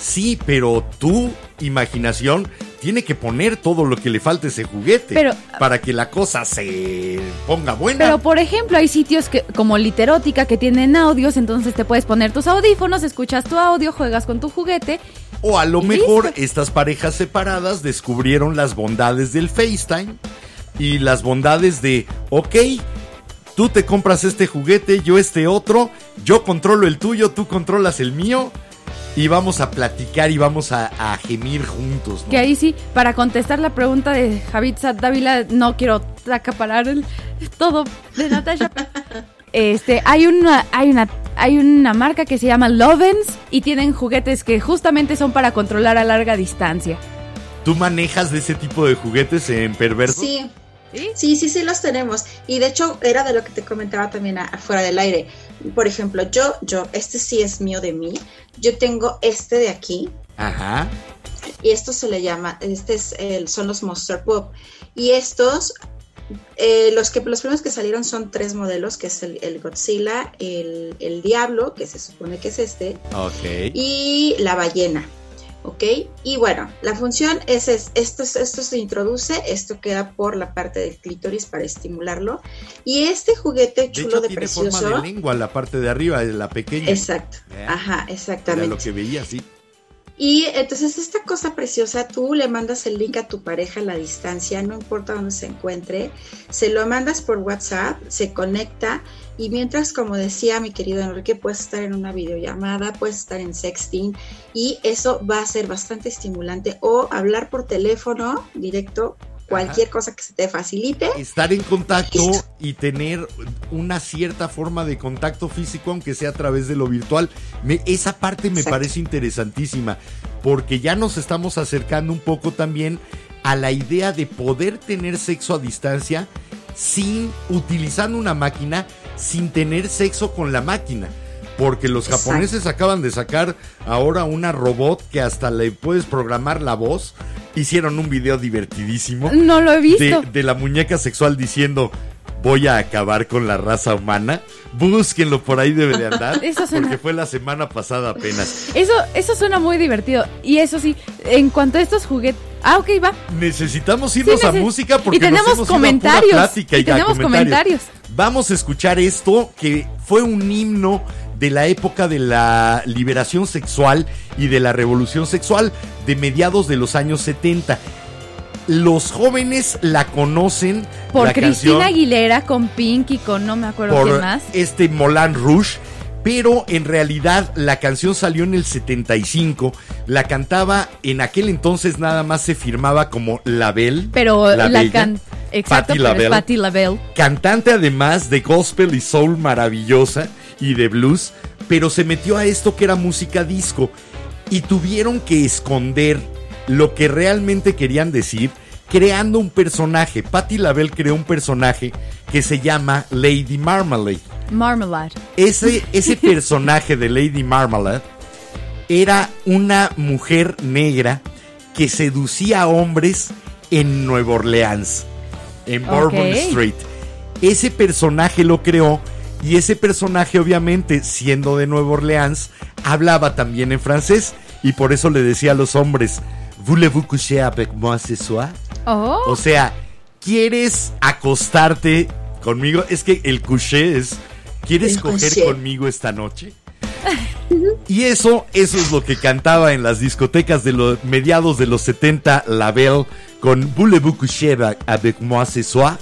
Sí, pero tu imaginación tiene que poner todo lo que le falta a ese juguete
Pero-
para que la cosa se ponga buena.
Pero por ejemplo hay sitios que como Literótica que tienen audios, entonces te puedes poner tus audífonos, escuchas tu audio, juegas con tu juguete.
O a lo mejor
listo.
estas parejas separadas descubrieron las bondades del FaceTime y las bondades de, ok, tú te compras este juguete, yo este otro, yo controlo el tuyo, tú controlas el mío y vamos a platicar y vamos a, a gemir juntos. ¿no?
Que ahí sí, para contestar la pregunta de Javid Sad Dávila, no quiero acaparar el, todo de Natasha. Este, hay una, hay una, hay una marca que se llama Lovens y tienen juguetes que justamente son para controlar a larga distancia.
¿Tú manejas de ese tipo de juguetes en perverso?
Sí,
¿Sí?
sí, sí, sí los tenemos. Y de hecho era de lo que te comentaba también afuera del aire. Por ejemplo, yo, yo, este sí es mío de mí. Yo tengo este de aquí
Ajá.
y esto se le llama, este es el, son los Monster Pop. Y estos, eh, los que los primeros que salieron son tres modelos, que es el, el Godzilla, el, el Diablo, que se supone que es este, y la ballena. ¿Ok? Y bueno, la función es, es- esto, es- esto se introduce, esto queda por la parte del clítoris para estimularlo. Y este juguete
De
chulo
hecho,
de,
tiene forma
precioso.
de lengua la parte de arriba, la pequeña.
Exacto.
Eh,
Ajá,
Era
exactamente.
lo que veía, sí.
Y entonces esta cosa preciosa, tú le mandas el link a tu pareja a la distancia, no importa dónde se encuentre, se lo mandas por WhatsApp, se conecta y mientras, como decía mi querido Enrique, puedes estar en una videollamada, puedes estar en sexting y eso va a ser bastante estimulante o hablar por teléfono directo, cualquier cosa que se te facilite.
Estar en contacto y tener una cierta forma de contacto físico, aunque sea a través de lo virtual. Me- esa parte me
Exacto.
parece interesantísima, porque ya nos estamos acercando un poco también a la idea de poder tener sexo a distancia sin utilizando una máquina, sin tener sexo con la máquina. Porque los
Exacto.
japoneses acaban de sacar ahora una robot que hasta le puedes programar la voz. Hicieron un video divertidísimo
No lo he visto.
de, de la muñeca sexual diciendo voy a acabar con la raza humana. Búsquenlo, por ahí debe de andar.
Eso suena-
Porque fue la semana pasada apenas.
Eso, eso suena muy divertido. Y eso sí, en cuanto a estos juguetes. Ah, ok, va.
Necesitamos irnos
Sí,
a música porque
y tenemos
nos hemos ido a pura
comentarios.
plática
y tenemos comentarios.
Vamos a escuchar esto que fue un himno de la época de la liberación sexual y de la revolución sexual de mediados de los años 70. Los jóvenes la conocen
Por
la
Cristina
canción,
Aguilera con Pink y con no me acuerdo quién
por
más.
este Moulin Rouge, pero en realidad la canción salió en el 75, la cantaba en aquel entonces nada más se firmaba como Label,
Pero la, can. Exacto,
LaBelle.
LaBelle.
cantante además de gospel y soul maravillosa y de blues, pero se metió a esto que era música disco y tuvieron que esconder lo que realmente querían decir creando un personaje. Patti LaBelle creó un personaje que se llama Lady Marmalade.
Marmalade.
Ese, ese personaje de Lady Marmalade era una mujer negra que seducía a hombres en Nueva Orleans, en Bourbon. Street. Ese personaje lo creó y ese personaje obviamente siendo de Nueva Orleans hablaba también en francés y por eso le decía a los hombres, ¿Voulez-vous coucher avec moi ce soir?
Oh.
O sea, ¿quieres acostarte conmigo? Es que el couché es, ¿quieres
El
coger
couché.
conmigo esta noche? Y eso, eso es lo que cantaba en las discotecas de los mediados de los 70 La Belle con Voulez-vous coucher avec moi ce soir?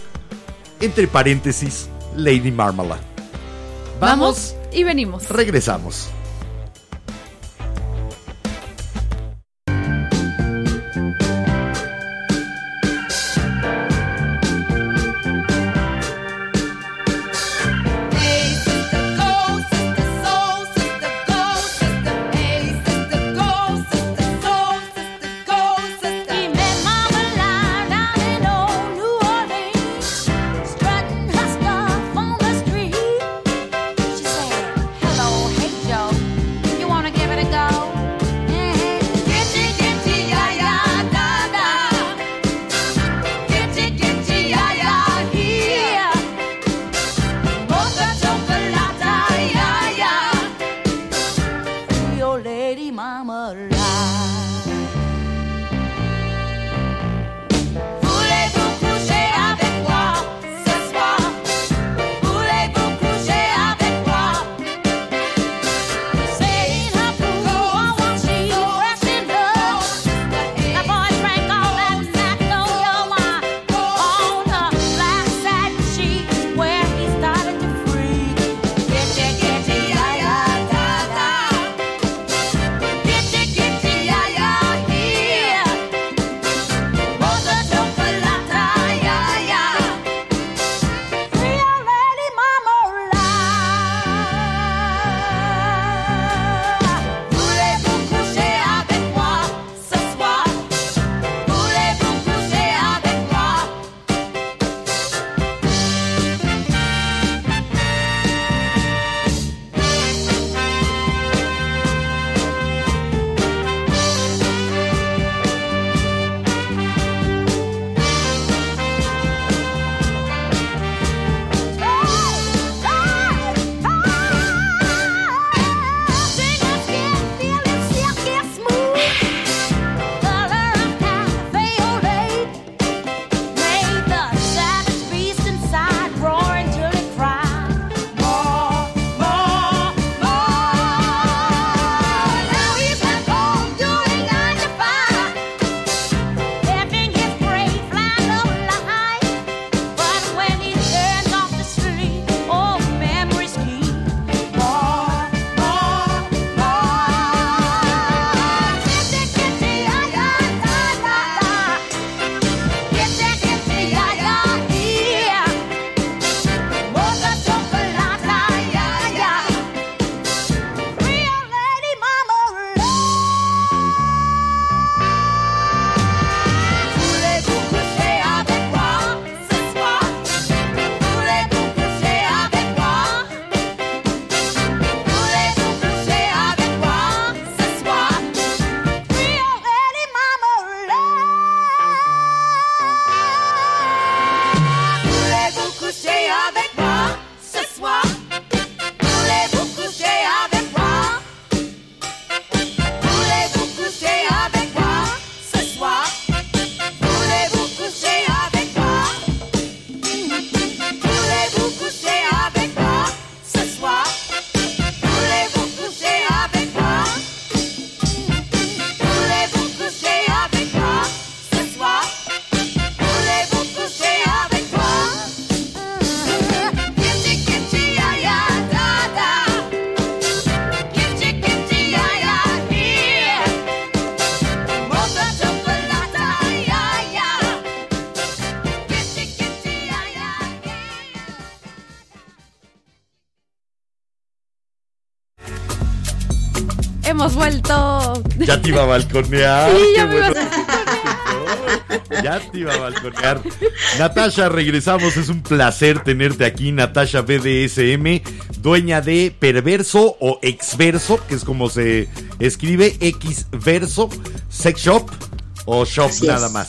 Entre paréntesis, Lady Marmalade. Vamos,
Vamos y venimos.
regresamos. Te iba a balconear.
Sí, ya
qué
me iba
bueno. Ya te iba a balconear. Natasha, regresamos. Es un placer tenerte aquí. Natasha BDSM, dueña de Perverso o Exverso, que es como se escribe, Xverso, Sex Shop o Shop
Así
nada
es.
más.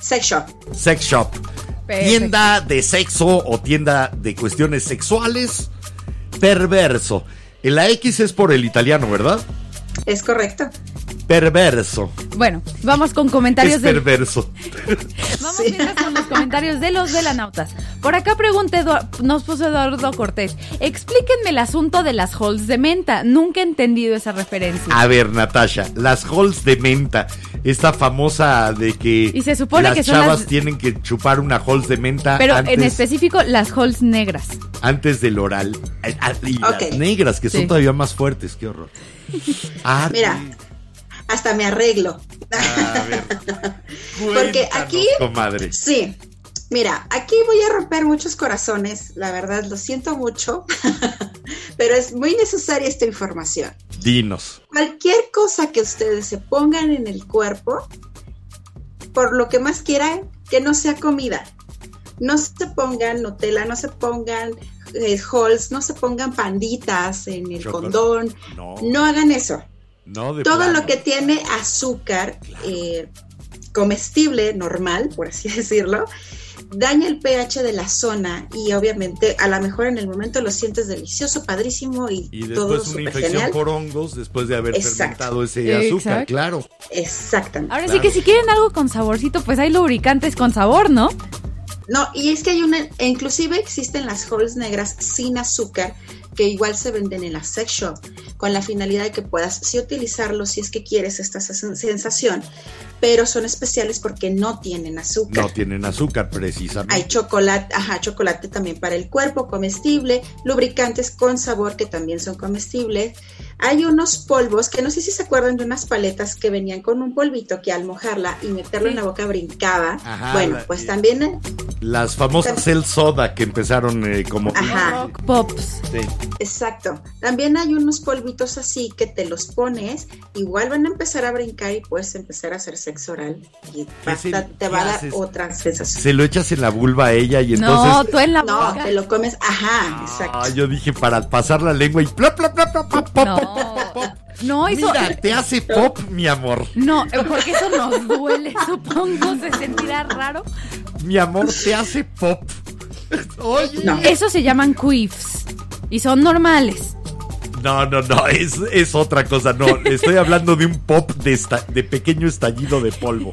Sex shop.
Sex Shop.
Perfecto.
Tienda de sexo o tienda de cuestiones sexuales. Perverso. La X es por el italiano, ¿verdad?
Es correcto.
Perverso.
Bueno, vamos con
Es
comentarios de,
perverso.
Vamos
Sí.
con los comentarios de los velanautas. Por acá pregunta Edu- nos puso Eduardo Cortés. Explíquenme el asunto de las halls de menta. Nunca he entendido esa referencia.
A ver, Natasha, las halls de menta, esta famosa de que
Y se supone
las
que son
chavas
las-
tienen que chupar una halls de menta
Pero
antes,
en específico las halls negras.
antes del oral. Ah, Y las
Ok.
negras, que son todavía más fuertes, qué horror. Ah,
Mira. Hasta me arreglo.
A ver.
Porque aquí-
Comadre.
Sí, mira, aquí voy a romper muchos corazones, la verdad, lo siento mucho, pero es muy necesaria esta información.
Dinos.
Cualquier cosa que ustedes se pongan en el cuerpo, por lo que más quieran, que no sea comida. No se pongan Nutella, no se pongan eh, Halls, no se pongan panditas en el
Chocolate.
condón,
No,
no hagan eso.
No de
Todo
plano.
lo que tiene azúcar eh, comestible, normal, por así decirlo, daña el pH de la zona y obviamente a lo mejor en el momento lo sientes delicioso, padrísimo y,
Y
todo
después una
súper
infección
genial.
por hongos después de haber
Exacto.
fermentado ese azúcar, claro.
Exactamente.
Ahora sí que si quieren algo con saborcito, pues hay lubricantes con sabor, ¿no?
No, y es que hay una, e inclusive existen las halls negras sin azúcar que igual se venden en la sex shop con la finalidad de que puedas sí utilizarlo si es que quieres esta sen- sensación, pero son especiales porque no tienen azúcar.
No tienen azúcar, precisamente.
Hay chocolate, ajá, chocolate también para el cuerpo, comestible, lubricantes con sabor que también son comestibles. Hay unos polvos que no sé si se acuerdan de unas paletas que venían con un polvito que al mojarla y meterlo
Sí.
en la boca brincaba.
Ajá,
bueno,
la-
pues también, eh,
Las famosas Cell Soda que empezaron eh, como...
Ajá.
Rock Pops.
Sí.
Exacto. También hay unos polvitos así que te los pones, igual van a empezar a brincar y puedes empezar a hacer sexo oral y
¿Qué se-
basta- te va a dar
haces?
otra sensación.
Se lo echas en la vulva a ella y
no,
entonces...
tú en la
No,
boca.
te lo comes, ajá, exacto.
Ah, yo dije para pasar la lengua y plop, plop, plop, plop, pop, pop,
No.
pop, pop, pop.
No, eso.
Mira, te hace pop, mi amor.
No, porque eso nos duele, supongo, se sentirá raro.
Mi amor, te hace pop. Oye.
No.
Eso se llaman quiffs. Y son normales.
No, no, no, es, es otra cosa. No, estoy hablando de un pop de, esta- de pequeño estallido de polvo.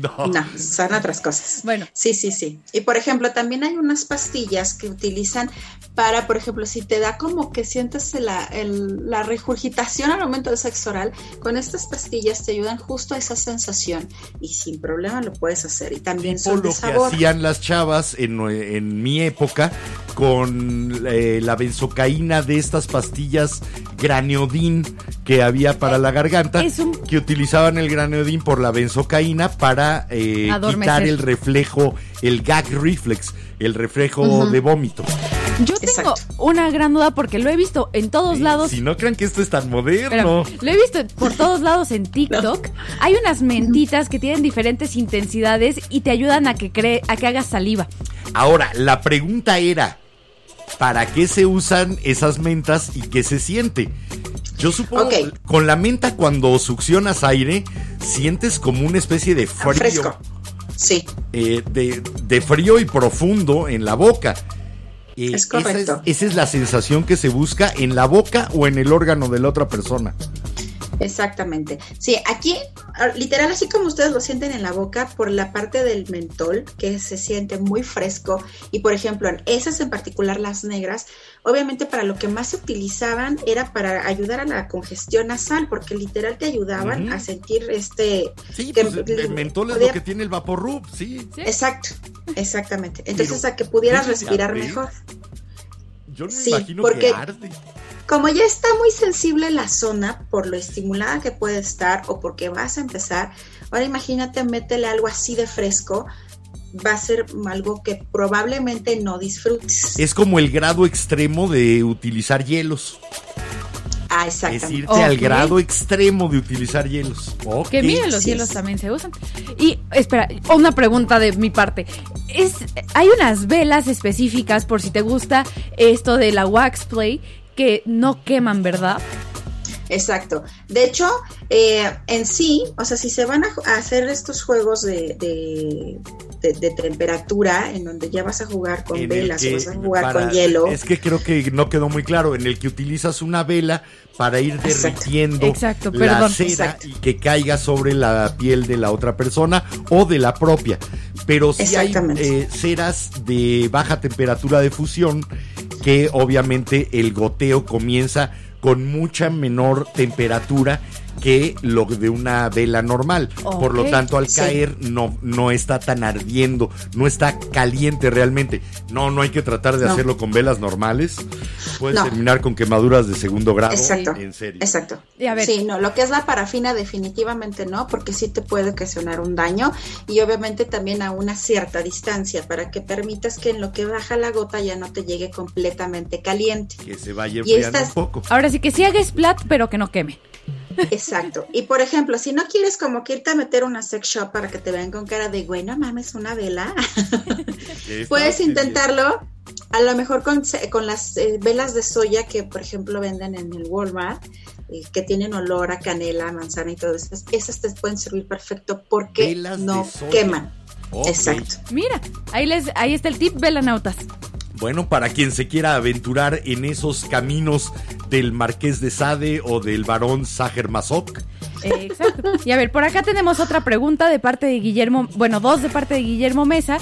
No.
No, son otras cosas.
Bueno.
Sí, sí, sí. Y por ejemplo, también hay unas pastillas que utilizan para, por ejemplo, si te da como que sientes la, el- la regurgitación al momento del sexo oral, con estas pastillas te ayudan justo a esa sensación y sin problema lo puedes hacer. Y también
Tipo
son
lo
de
que
sabor.
hacían las chavas en, en mi época con eh, la benzocaína de estas pastillas graneodín que había para la garganta,
Es un-
que utilizaban el graneodín por la benzocaína para eh, quitar el reflejo, el gag reflex, el reflejo de vómito.
Yo tengo
Exacto.
una gran duda porque lo he visto en todos lados.
Si no crean que esto es tan moderno.
lo he visto por todos lados en TikTok. Hay unas mentitas que tienen diferentes intensidades y te ayudan a que cree, a que hagas saliva.
Ahora, la pregunta era, ¿para qué se usan esas mentas y qué se siente? Yo supongo,
Ok.
con la menta cuando succionas aire, sientes como una especie de frío,
Fresco. Sí,
eh, de, de frío y profundo en la boca. Eh,
Es
esa
correcto.
esa es la sensación que se busca en la boca o en el órgano de la otra persona.
Exactamente. Sí, aquí, ah, literal, así como ustedes lo sienten en la boca, por la parte del mentol, que se siente muy fresco, y por ejemplo, en esas en particular, las negras, obviamente para lo que más se utilizaban era para ayudar a la congestión nasal, porque literal te ayudaban a sentir este...
Sí,
que-
pues el mentol es lo que tiene el vaporrub, sí.
Exacto, exactamente. Entonces,
Pero,
a que pudieras
¿eso es
respirar mejor.
Yo no me
Sí,
imagino
porque-
que arde.
Como ya está muy sensible la zona por lo estimulada que puede estar o porque vas a empezar, ahora imagínate, métele algo así de fresco, va a ser algo que probablemente no disfrutes.
Es como el grado extremo de utilizar hielos.
Ah,
Es
exactamente.
irte al grado extremo de utilizar hielos.
Que miren, los
sí,
hielos
sí.
también se usan. Y espera, una pregunta de mi parte. Es, hay unas velas específicas por si te gusta esto de la wax play que no queman, ¿verdad?
Exacto. De hecho, eh, en sí, o sea, si se van a, hacer estos juegos de, de, de- de temperatura, en donde ya vas a jugar con
En
velas
que
o vas a jugar
para-
con hielo,
Es que creo que no quedó muy claro. En el que utilizas una vela para ir derritiendo
Exacto,
la cera
Exacto.
y que caiga sobre la piel de la otra persona o de la propia. Pero sí hay
Exactamente.
eh, ceras de baja temperatura de fusión que obviamente el goteo comienza con mucha menor temperatura que lo de una vela normal. Por lo tanto, al
Sí.
caer no, no está tan ardiendo, no está caliente realmente. No, no hay que tratar de
No.
hacerlo con velas normales. Puedes
No.
terminar con quemaduras de segundo grado.
Exacto.
En serio.
Exacto.
Y a ver.
Sí, no, lo que es la parafina definitivamente no, porque sí te puede ocasionar un daño y obviamente también a una cierta distancia para que permitas que en lo que baja la gota ya no te llegue completamente caliente.
Que se vaya
Y
enfriando
estas-
un poco.
Ahora sí que sí haga splat, pero que no queme.
Exacto. Y por ejemplo, si no quieres como que irte a meter una sex shop para que te vean con cara de, güey, no mames, una vela, puedes intentarlo a lo mejor con, se- con las eh, velas de soya que, por ejemplo, venden en el Walmart, eh, que tienen olor a canela, manzana y todo eso. Esas te pueden servir perfecto porque
Velas
no queman. Exacto.
Mira, ahí les, ahí está el tip, velanautas.
Bueno, para quien se quiera aventurar en esos caminos del Marqués de Sade o del Barón Sacher Masoch,
Eh, Exacto. Y a ver, por acá tenemos otra pregunta de parte de Guillermo, bueno, dos de parte de Guillermo Mesa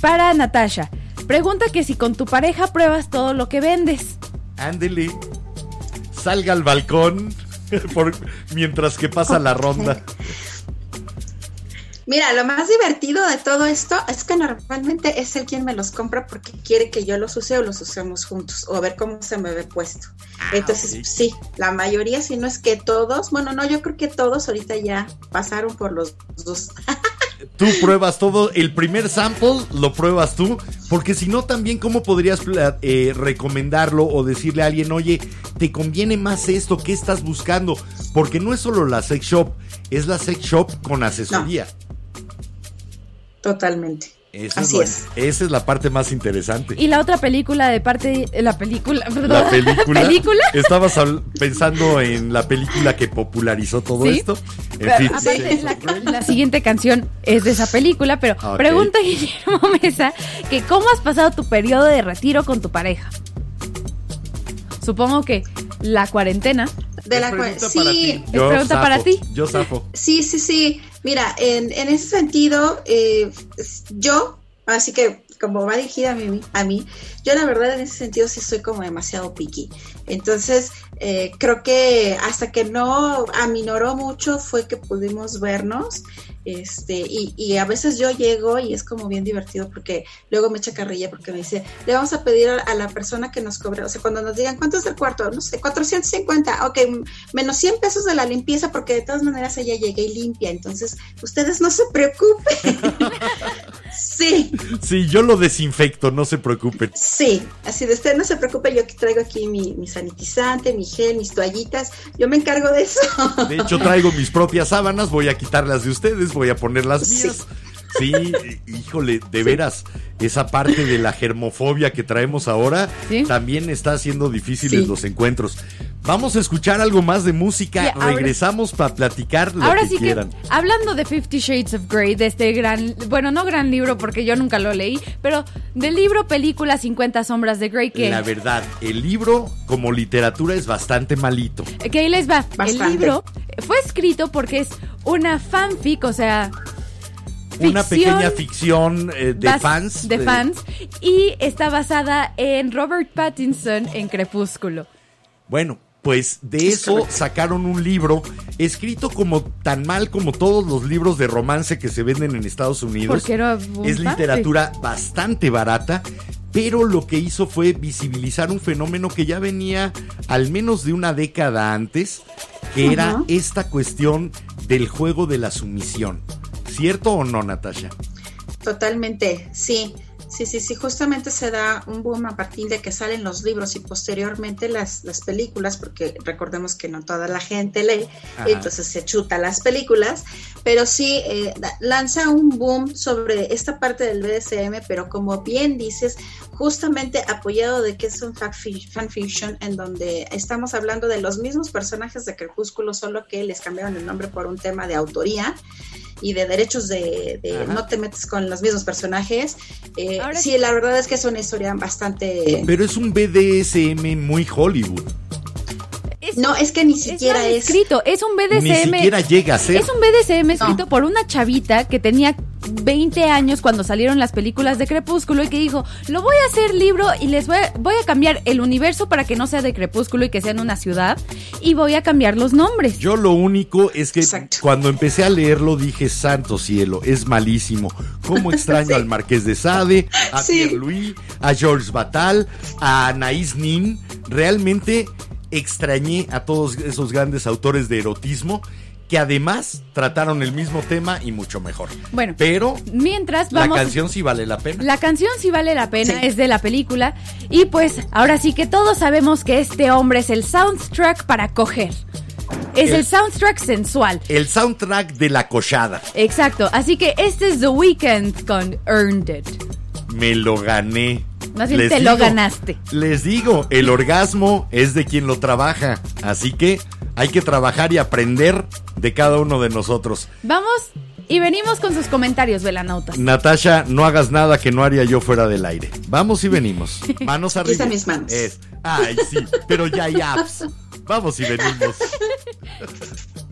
para Natasha. Pregunta que si con tu pareja pruebas todo lo que vendes.
ándele, salga al balcón por- mientras que pasa la ronda.
Mira, lo más divertido de todo esto es que normalmente es el quien me los compra porque quiere que yo los use o los usemos juntos o a ver cómo se me ve puesto. Entonces,
ok.
sí, la mayoría, si no es que todos, bueno, no, yo creo que todos ahorita ya pasaron por los dos.
Tú pruebas todo, el primer sample lo pruebas tú, porque si no también cómo podrías eh, recomendarlo o decirle a alguien, oye, te conviene más esto, ¿qué estás buscando? Porque no es solo la sex shop, es la sex shop con asesoría.
Totalmente.
Eso
Así es.
Esa es la parte más interesante.
Y la otra película de parte de la película,
La película.
¿Película?
Estabas pensando en la película que popularizó todo
Sí.
esto. En
Pero,
Fifty
aparte,
Shades
la, siguiente canción es de esa película, pero
Ok.
pregunta Guillermo Mesa que cómo has pasado tu periodo de retiro con tu pareja. Supongo que la cuarentena.
De
Es
la cual,
pregunta para
sí,
ti.
Es pregunta para ti.
Yo zafo.
Sí, sí, sí. Mira, en, en ese sentido, eh, yo, así que como va dirigida a mí, a mí, yo la verdad en ese sentido sí soy como demasiado picky. Entonces, eh, creo que hasta que no aminoró mucho fue que pudimos vernos. Este, y, y a veces yo llego y es como bien divertido porque luego me echa carrilla porque me dice, le vamos a pedir a, a la persona que nos cobre, o sea, cuando nos digan, ¿cuánto es el cuarto? No sé, 450, ok, menos 100 pesos de la limpieza porque de todas maneras ella llega y limpia, entonces ustedes no se preocupen. sí,
Sí, yo lo desinfecto, no se preocupen.
sí, así de usted no se preocupe, yo que traigo aquí mi, mi sanitizante, mi gel, mis toallitas, yo me encargo de eso.
De hecho, traigo mis propias sábanas, voy a quitarlas de ustedes, voy a poner las
Sí.
mías. Sí, híjole, de veras, esa parte de la germofobia que traemos ahora
Sí.
también está haciendo difíciles
Sí.
los encuentros. Vamos a escuchar algo más de música, regresamos para platicar lo
Ahora
que
sí
quieran.
que, hablando de Fifty Shades of Grey, de este gran, bueno, no gran libro porque yo nunca lo leí, pero del libro película 50 sombras de Grey que,
La verdad, el libro como literatura es bastante malito.
que ahí les va. El libro fue escrito porque es una fanfic, o sea,
Una pequeña ficción eh, de
bas-
fans.
de
eh,
fans y está basada en Robert Pattinson en Crepúsculo.
Bueno, pues de
Es
eso sacaron un libro escrito como tan mal como todos los libros de romance que se venden en Estados Unidos.
Porque era un
es literatura bastante barata, pero lo que hizo fue visibilizar un fenómeno que ya venía al menos de una década antes, que era esta cuestión del juego de la sumisión. ¿Cierto o no, Natasha?
Totalmente, sí. Sí, sí, sí, justamente se da un boom a partir de que salen los libros y posteriormente las, las películas, porque recordemos que no toda la gente lee,
Ajá.
entonces se chuta las películas, pero sí eh, lanza un boom sobre esta parte del BDSM, pero como bien dices, justamente apoyado de que es un fanfi- fanfiction en donde estamos hablando de los mismos personajes de Crepúsculo, solo que les cambiaron el nombre por un tema de autoría y de derechos de, no te metes con los mismos personajes. Eh, sí, la verdad es que es una historia bastante...
Pero es un BDSM muy Hollywood.
Es-
No, es que ni siquiera es...
escrito, es un BDSM.
Ni siquiera llega a ser.
Es un BDSM escrito
No.
por una chavita que tenía 20 años cuando salieron las películas de Crepúsculo y que dijo, lo voy a hacer libro y les voy a, voy a cambiar el universo para que no sea de Crepúsculo y que sea en una ciudad y voy a cambiar los nombres.
Yo lo único es que
Exacto.
cuando empecé a leerlo dije, santo cielo, es malísimo. ¿Cómo extraño
Sí.
al Marqués de Sade, a
Sí.
Pierre Louis, a Georges Batal, a Anaïs Nin? Realmente extrañé a todos esos grandes autores de erotismo que además trataron el mismo tema y mucho mejor.
Bueno,
Pero
mientras
la
vamos...
canción sí vale la pena.
La canción sí vale la pena,
Sí.
es de la película. Y pues ahora sí que todos sabemos que este hombre es el soundtrack para coger. Es
El-
el, soundtrack sensual.
El soundtrack de la cochada.
Exacto. Así que este es The Weeknd con Earned It.
Me lo gané.
Más bien
Les
te lo ganaste.
Les digo, el orgasmo es de quien lo trabaja. Así que hay que trabajar y aprender de cada uno de nosotros.
Vamos y venimos con sus comentarios, velanautas.
Natasha, no hagas nada que no haría yo fuera del aire. Vamos y venimos. Manos arriba.
mis manos.
Es. Ay, sí, pero ya hay apps. Vamos y venimos.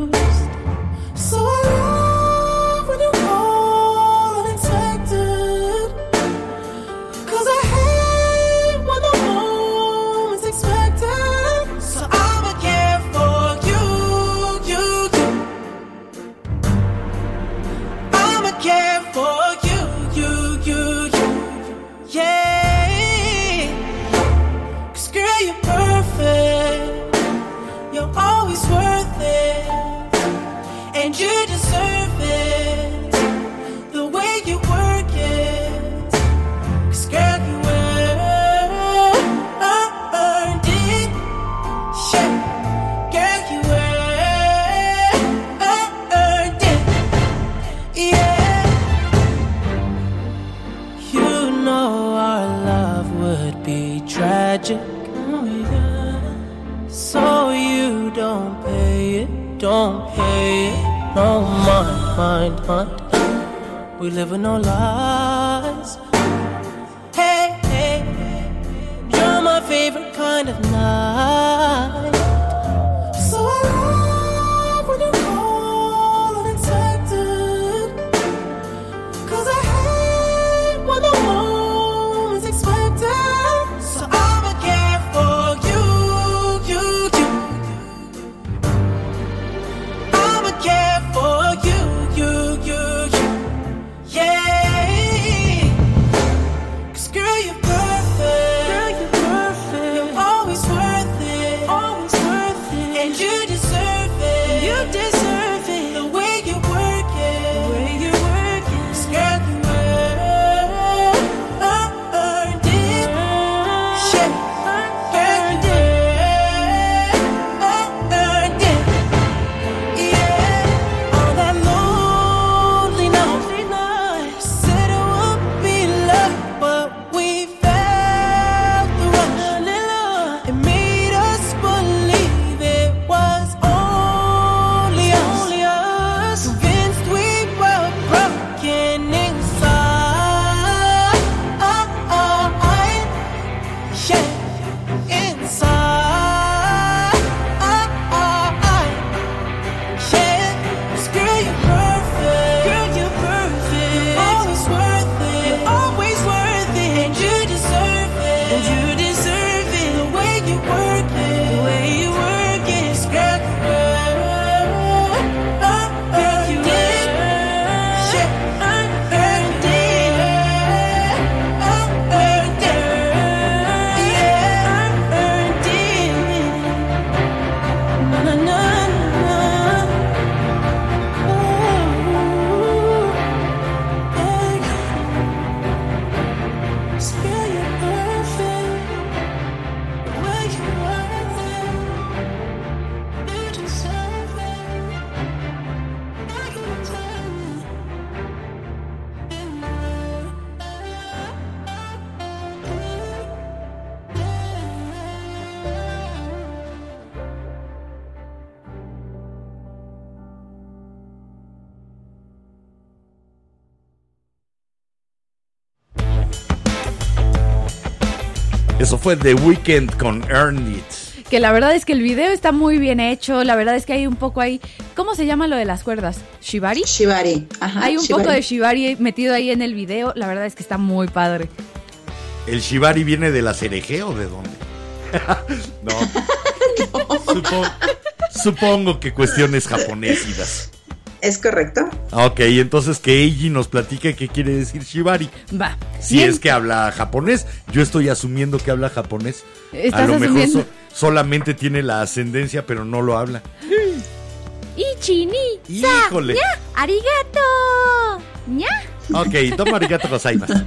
living on love.
Eso fue The Weeknd con Earn It.
Que la verdad es que el video está muy bien hecho. La verdad es que hay un poco ahí. ¿Cómo se llama lo de las cuerdas? ¿Shibari?
Shibari. Ajá,
hay un
Shibari.
poco de Shibari metido ahí en el video. La verdad es que está muy padre.
¿El Shibari viene de la cereje o de dónde? no. Supo- supongo que cuestiones japonésidas.
¿Es correcto?
Ok, entonces que Eiji nos platique qué quiere decir Shibari.
Va.
Si
Bien.
es que habla japonés, yo estoy asumiendo que habla japonés.
Estás
A lo mejor so- solamente tiene la ascendencia, pero no lo habla.
Ichi, ni,
Híjole.
arigato. ña.
Ok, toma arigato gozaimasu.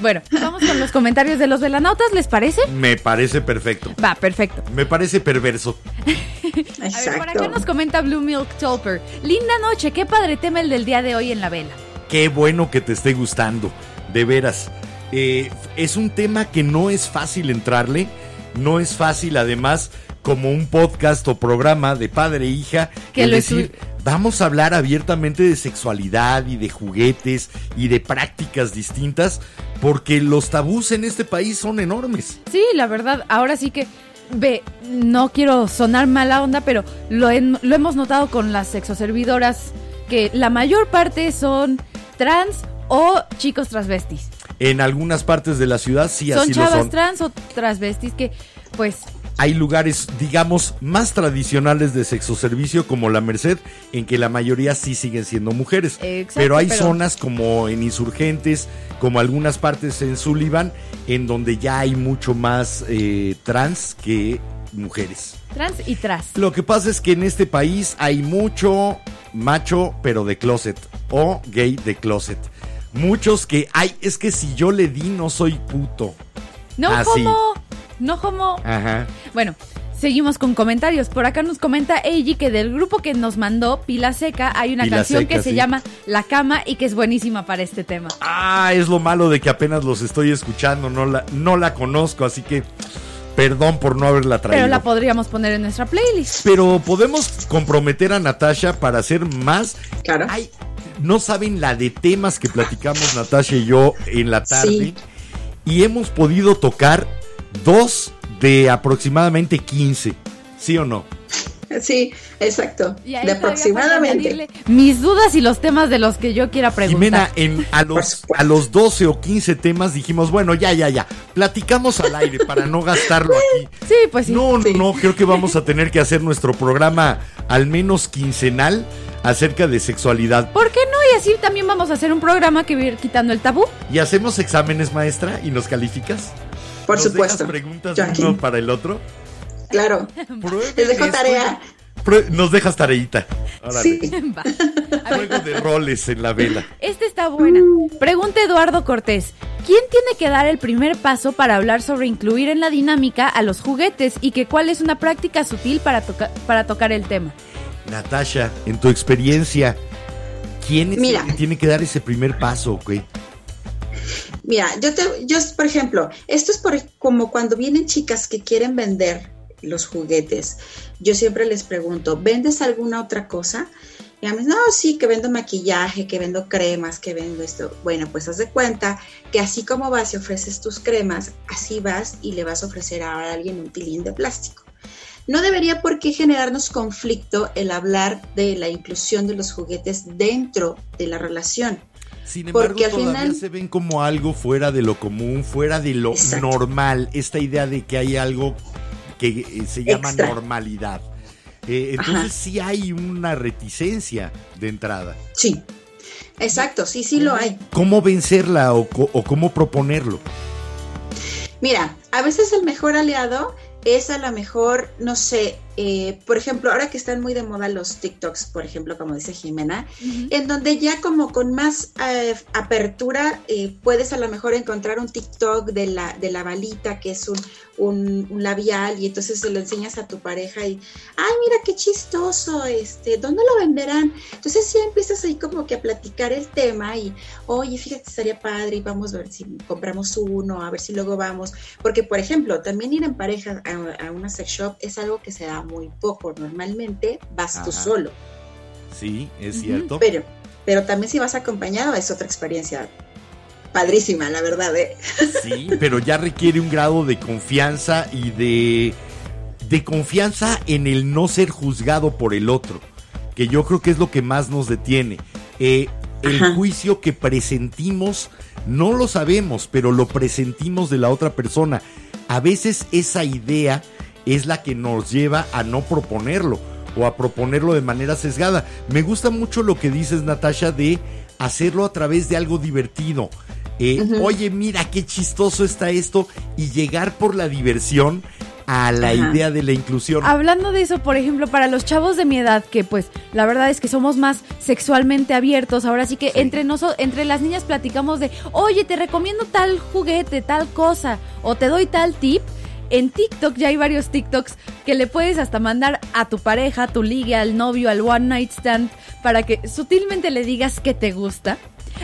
Bueno, vamos con los comentarios de los velanautas, ¿les parece?
Me parece perfecto.
Va, perfecto.
Me parece perverso.
A ver, por
Exacto.
acá nos comenta Blue Milk Tolper. Linda noche, qué padre tema el del día de hoy en la vela.
Qué bueno que te esté gustando, de veras. Eh, es un tema que no es fácil entrarle, no es fácil además como un podcast o programa de padre e hija,
Que lo
decir, vamos a hablar abiertamente de sexualidad y de juguetes y de prácticas distintas, porque los tabús en este país son enormes.
Sí, la verdad, ahora sí que, ve, no quiero sonar mala onda, pero lo, en- lo hemos notado con las sexoservidoras, que la mayor parte son trans o chicos transvestis.
En algunas partes de la ciudad sí
son
así lo
chavas
son.
trans o transvestis que, pues,
hay lugares, digamos, más tradicionales de sexo servicio como la Merced, en que la mayoría sí siguen siendo mujeres.
Exacto,
pero hay
pero-
zonas como en Insurgentes, como algunas partes en Sullivan, en donde ya hay mucho más eh, trans que mujeres.
trans y tras.
Lo que pasa es que en este país hay mucho macho, pero de closet, o gay de closet. Muchos que, ay, es que si yo le di no soy puto.
No
Ah, sí.
No homo.
Ajá.
Bueno, seguimos con comentarios. Por acá nos comenta Eiji que del grupo que nos mandó Pila Seca hay una
Pila
canción
Seca,
que se llama La Cama y que es buenísima para este tema.
Ah, es lo malo de que apenas los estoy escuchando, no la, no la conozco, así que perdón por no haberla traído.
Pero la podríamos poner en nuestra playlist.
Pero podemos comprometer a Natasha para hacer más.
Claro.
Ay, no saben la de temas que platicamos Natasha y yo en la tarde.
Sí.
Y hemos podido tocar dos de aproximadamente 15. ¿Sí o no?
Sí, exacto.
Y
De aproximadamente.
mis dudas y los temas de los que yo quiera
Jimena,
preguntar.
en, a, los, a los 12 o 15 temas dijimos, bueno, ya, ya, ya. Platicamos al aire para no gastarlo aquí.
Sí, pues sí.
No, no,
Sí.
no, creo que vamos a tener que hacer nuestro programa al menos quincenal acerca de sexualidad.
¿Por qué no? Y así también vamos a hacer un programa que va a ir quitando el tabú.
¿Y hacemos exámenes, maestra? ¿Y nos calificas?
Por
¿Nos
supuesto.
dejas preguntas uno para el otro?
Claro.
Prueben
Les dejo
esto.
tarea.
Nos dejas tareita. Órale.
Sí.
Juego de roles en la vela.
Esta está buena. Pregunta Eduardo Cortés. ¿Quién tiene que dar el primer paso para hablar sobre incluir en la dinámica a los juguetes y que cuál es una práctica sutil para, toca- para tocar el tema?
Natasha, en tu experiencia, ¿quién es
Mira.
el que tiene que dar ese primer paso? güey?
Mira, yo te, yo, por ejemplo, esto es por, como cuando vienen chicas que quieren vender los juguetes. Yo siempre les pregunto, ¿vendes alguna otra cosa? Y a mí, no, sí, que vendo maquillaje, que vendo cremas, que vendo esto. Bueno, pues haz de cuenta que así como vas y ofreces tus cremas, así vas y le vas a ofrecer a alguien un tilín de plástico. No debería por qué generarnos conflicto el hablar de la inclusión de los juguetes dentro de la relación.
Sin embargo,
Porque al
todavía
final-
se ven como algo fuera de lo común, fuera de lo
Exacto.
normal. Esta idea de que hay algo que eh, se llama
Extra.
normalidad. Eh, entonces
Ajá.
sí hay una reticencia de entrada.
Sí, exacto, sí, sí lo hay.
¿Cómo vencerla o, o cómo proponerlo?
Mira, a veces el mejor aliado es a lo mejor, no sé, eh, por ejemplo, ahora que están muy de moda los TikToks, por ejemplo, como dice Jimena, en donde ya como con más eh, apertura eh, puedes a lo mejor encontrar un TikTok de la, de la balita, que es un, un, un labial, y entonces se lo enseñas a tu pareja y, ay, mira qué chistoso, este, ¿dónde lo venderán? Entonces ya empiezas ahí como que a platicar el tema y, oye, fíjate, estaría padre y vamos a ver si compramos uno, a ver si luego vamos, porque por ejemplo, también ir en pareja a, a una sex shop es algo que se da muy poco, normalmente vas tú solo.
Sí, es cierto.
Pero, pero también si vas acompañado es otra experiencia padrísima, la verdad, ¿eh?
Sí, pero ya requiere un grado de confianza y de, de confianza en el no ser juzgado por el otro, que yo creo que es lo que más nos detiene. Eh, el
Ajá.
juicio que presentimos, no lo sabemos, pero lo presentimos de la otra persona. A veces esa idea es la que nos lleva a no proponerlo o a proponerlo de manera sesgada. Me gusta mucho lo que dices, Natasha, de hacerlo a través de algo divertido. Eh, Oye, mira qué chistoso está esto y llegar por la diversión a la
Ajá.
idea de la inclusión.
Hablando de eso, por ejemplo, para los chavos de mi edad, que pues la verdad es que somos más sexualmente abiertos, ahora sí que
Sí.
entre nosotros, entre las niñas platicamos de, oye, te recomiendo tal juguete, tal cosa, o te doy tal tip. En TikTok ya hay varios TikToks que le puedes hasta mandar a tu pareja, a tu liga, al novio, al one night stand, para que sutilmente le digas que te gusta.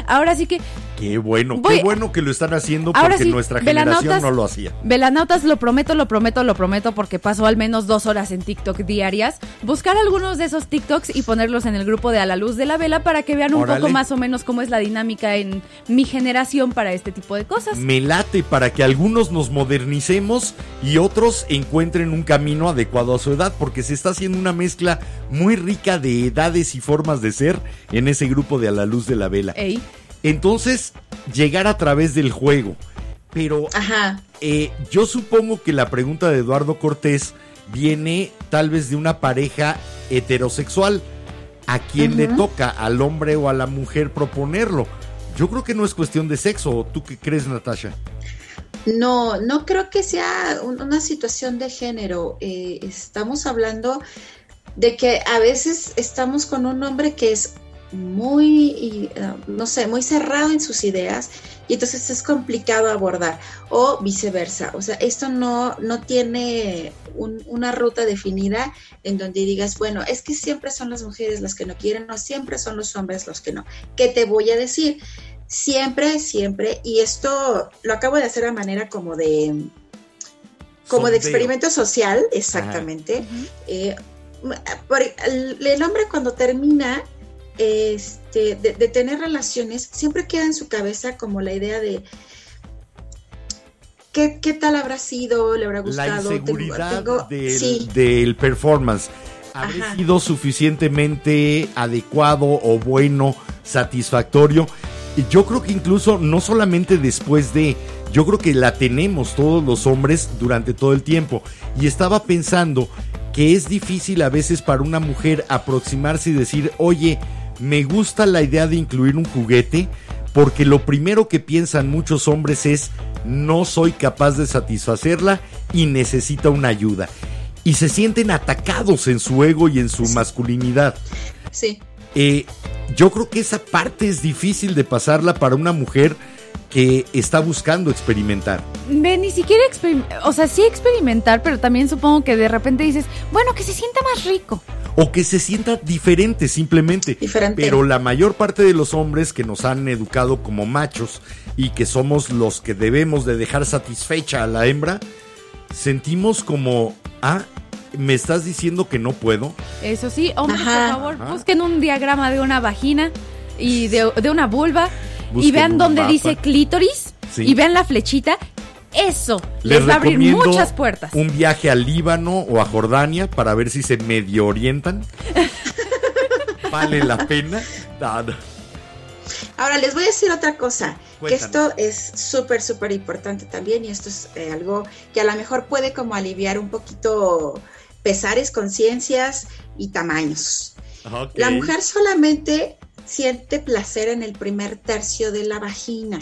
Ahora sí que
Qué bueno,
Voy-
qué bueno que lo están haciendo porque
sí,
nuestra generación no lo hacía.
Velanautas, lo prometo, lo prometo, lo prometo, porque paso al menos dos horas en TikTok diarias. Buscar algunos de esos TikToks y ponerlos en el grupo de A la Luz de la Vela para que vean un
Órale.
poco más o menos cómo es la dinámica en mi generación para este tipo de cosas.
Me late para que algunos nos modernicemos y otros encuentren un camino adecuado a su edad, porque se está haciendo una mezcla muy rica de edades y formas de ser en ese grupo de A la Luz de la Vela.
Ey,
Entonces, llegar a través del juego. Pero
Ajá.
eh, yo supongo que la pregunta de Eduardo Cortés viene tal vez de una pareja heterosexual. ¿A quién le toca? ¿Al hombre o a la mujer proponerlo? Yo creo que no es cuestión de sexo. ¿Tú qué crees, Natasha?
No, no creo que sea un- una situación de género. Eh, estamos hablando de que a veces estamos con un hombre que es muy, eh, no sé, muy cerrado en sus ideas y entonces es complicado abordar o viceversa. O sea, esto no, no tiene un- una ruta definida en donde digas, bueno, es que siempre son las mujeres las que no quieren o siempre son los hombres los que no. ¿Qué te voy a decir? Siempre, siempre, y esto lo acabo de hacer a manera como de como de experimento social, exactamente. Eh, por- el, el hombre cuando termina este, de, de tener relaciones, siempre queda en su cabeza como la idea de qué, qué tal habrá sido, le habrá
La
gustado. Tengo-
inseguridad
tengo-
del,
sí,
del performance. ¿Habré
Ajá.
sido suficientemente adecuado o bueno, satisfactorio? Yo creo que incluso no solamente después de, yo creo que la tenemos todos los hombres durante todo el tiempo. Y estaba pensando que es difícil a veces para una mujer aproximarse y decir, oye, me gusta la idea de incluir un juguete, porque lo primero que piensan muchos hombres es, no soy capaz de satisfacerla y necesita una ayuda. Y se sienten atacados en su ego y en su masculinidad.
sí.
Eh, yo creo que esa parte es difícil de pasarla para una mujer que está buscando experimentar.
Ve, ni siquiera experimentar, o sea, sí experimentar, pero también supongo que de repente dices, bueno, que se sienta más rico.
O que se sienta diferente simplemente.
Diferente.
Pero la mayor parte de los hombres que nos han educado como machos y que somos los que debemos de dejar satisfecha a la hembra, sentimos como, ah, me estás diciendo que no puedo.
Eso sí, hombres,
Ajá.
por favor,
Ajá.
busquen un diagrama de una vagina y de, de una vulva y vean
un
dónde
mapa.
dice clítoris
Sí.
y vean la flechita. Eso
Les
les, va a abrir muchas puertas.
Un viaje al Líbano o a Jordania para ver si se medio orientan. vale la pena.
Ahora les voy a decir otra cosa, que esto es súper, súper importante también y esto es eh, algo que a lo mejor puede como aliviar un poquito pesares, conciencias y tamaños. La mujer solamente siente placer en el primer tercio de la vagina.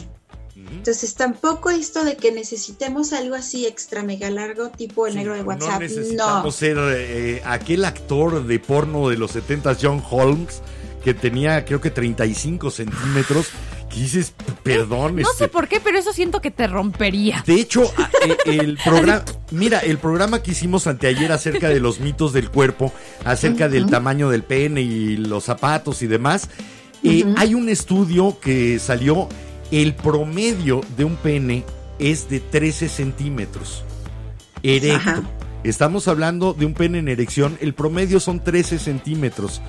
Entonces tampoco esto de que necesitemos algo así extra mega largo tipo el
Sí,
negro de
No
WhatsApp.
necesitamos
No.
ser eh, aquel actor de porno de los 70 John Holmes que tenía creo que 35 centímetros. Que dices, perdón.
No
este,
sé por qué, pero eso siento que te rompería.
De hecho, a- e- el programa, mira, el programa que hicimos anteayer acerca de los mitos del cuerpo, acerca del tamaño del pene y los zapatos y demás, eh, hay un estudio que salió, el promedio de un pene es de 13 centímetros. Erecto.
Ajá.
Estamos hablando de un pene en erección, el promedio son 13 centímetros.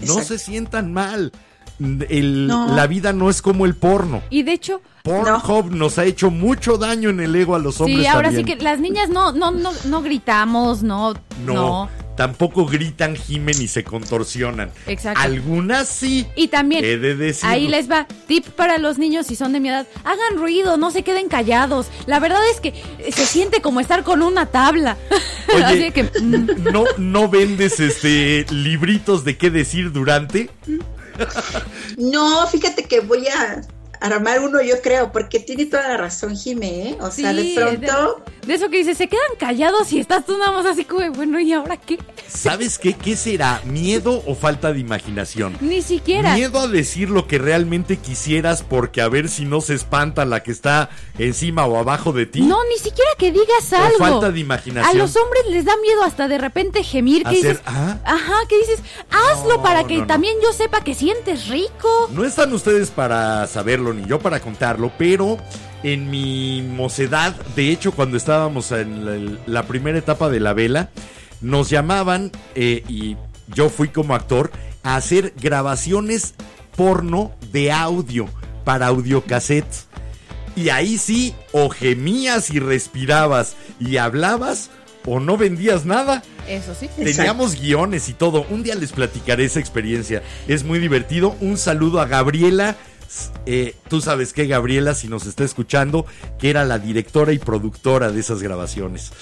No
Exacto.
se sientan mal. El-
No.
la vida no es como el porno.
Y de hecho,
Pornhub nos ha hecho mucho daño en el ego a los hombres
sí, ahora
también.
sí que las niñas no, no, no, no gritamos, no,
No,
no.
tampoco gritan, gimen y se contorsionan.
Exacto.
Algunas sí.
Y también,
He de decirlo.
ahí les va, tip para los niños si son de mi edad, hagan ruido, no se queden callados. La verdad es que eh, se siente como estar con una tabla.
Oye,
Así que, mm,
¿No, no vendes este libritos de qué decir durante?
No, fíjate que voy a armar uno, yo creo, porque tiene toda la razón, Jime, ¿eh? O sea, de
sí,
pronto.
de eso que dices, se quedan callados y estás tú nada más así como, bueno, ¿y ahora qué?
¿Sabes qué? ¿Qué será? ¿Miedo o falta de imaginación?
Ni siquiera.
Miedo a decir lo que realmente quisieras porque a ver si no se espanta la que está encima o abajo de ti.
No, ni siquiera que digas
O
algo.
falta de imaginación.
A los hombres les da miedo hasta de repente gemir que
Hacer,
dices,
¿ah?
ajá, que dices, hazlo
No,
para que
no, no.
también yo sepa que sientes rico.
No están ustedes para saberlo ni yo para contarlo, pero en mi mocedad, de hecho cuando estábamos en la, la primera etapa de la vela, nos llamaban eh, y yo fui como actor a hacer grabaciones porno de audio para audiocassettes. Y ahí sí, o gemías y respirabas y hablabas o no vendías nada.
Eso sí.
Teníamos guiones y todo. Un día les platicaré esa experiencia. Es muy divertido. Un saludo a Gabriela. Eh, Tú sabes que Gabriela, si nos está escuchando, que era la directora y productora de esas grabaciones.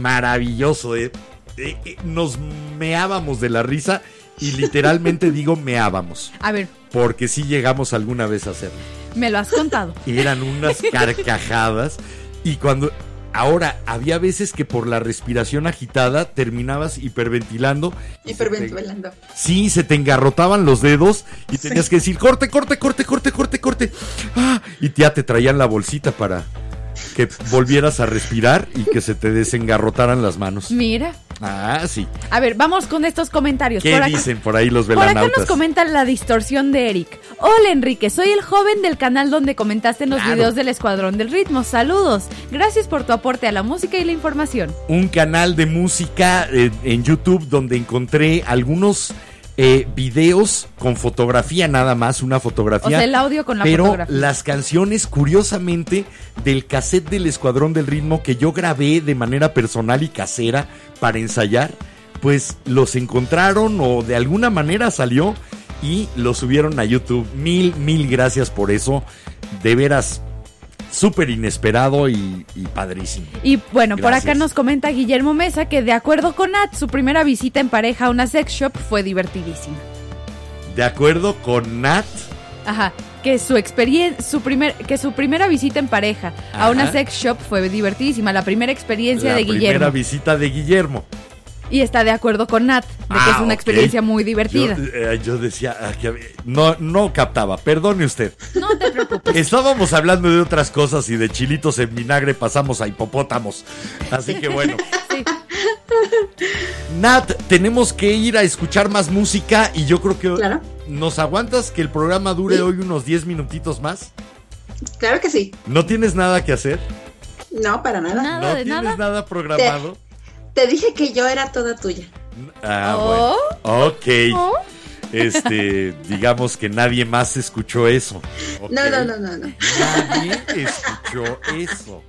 Maravilloso, eh. Eh, eh, nos meábamos de la risa y literalmente digo meábamos.
A ver,
Porque sí llegamos alguna vez a hacerlo.
me lo has contado.
Eran unas carcajadas. Y cuando. Ahora, había veces que por la respiración agitada terminabas hiperventilando. y se te-
Hiperventilando.
Sí, se te engarrotaban los dedos y tenías que decir corte, corte, corte, corte, corte, corte. Ah, y ya te traían la bolsita para que volvieras a respirar y que se te desengarrotaran las manos.
Mira.
Ah, sí.
A ver, vamos con estos comentarios.
¿Qué
Por acá-
dicen por ahí los
Por acá
velanautas?
nos comentan la distorsión de Eric. Hola Enrique, soy el joven del canal donde comentaste en los
Claro.
videos del Escuadrón del Ritmo. Saludos. Gracias por tu aporte a la música y la información.
un canal de música eh, en YouTube donde encontré algunos eh, videos con fotografía nada más, una fotografía.
O sea, el audio con la
pero
fotografía.
las canciones, curiosamente, del cassette del Escuadrón del Ritmo que yo grabé de manera personal y casera para ensayar, pues los encontraron o de alguna manera salió y los subieron a YouTube. Mil, mil gracias por eso. De veras, súper inesperado y, y padrísimo.
Y bueno, por acá nos comenta Guillermo Mesa que de acuerdo con Nat, su primera visita en pareja a una sex shop fue divertidísima.
De acuerdo con Nat,
Ajá, que su experiencia, su primer, que su primera visita en pareja
Ajá.
a una sex shop fue divertidísima, la primera experiencia
la
de
primera
Guillermo.
visita de Guillermo.
Y está de acuerdo con Nat, de que
Ah,
es una
ok.
experiencia muy divertida.
Yo, eh, yo decía, ah, que no, no captaba, perdone usted.
No te preocupes.
Estábamos hablando de otras cosas y de chilitos en vinagre pasamos a hipopótamos. Así que bueno.
Sí.
Nat, tenemos que ir a escuchar más música y yo creo que
Claro.
nos aguantas que el programa dure
Sí.
hoy unos 10 minutitos más.
Claro que sí.
¿No tienes nada que hacer?
No, para nada.
Nada
¿No
de
tienes
nada.
nada programado?
Te dije que yo era toda tuya.
Ah,
Oh.
bueno. Ok.
Oh.
Este, digamos que nadie más escuchó eso. Ok.
No, no, no, no, no.
Nadie escuchó eso.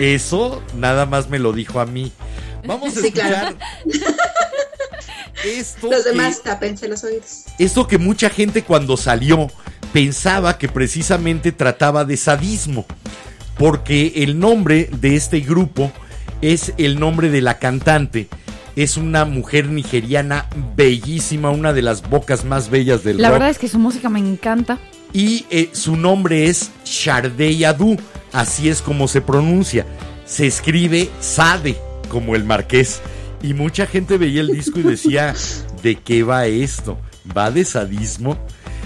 Eso nada más me lo dijo a mí. Vamos a
Sí,
escuchar
claro.
esto.
Los
que-
demás tápense los oídos.
esto que mucha gente cuando salió pensaba que precisamente trataba de sadismo. Porque el nombre de este grupo es el nombre de la cantante. Es una mujer nigeriana bellísima, una de las bocas más bellas del
La
rock.
verdad es que su música me encanta.
Y eh, su nombre es Shardey Adu, así es como se pronuncia. Se escribe Sade, como el marqués. Y mucha gente veía el disco y decía, ¿de qué va esto? ¿Va de sadismo?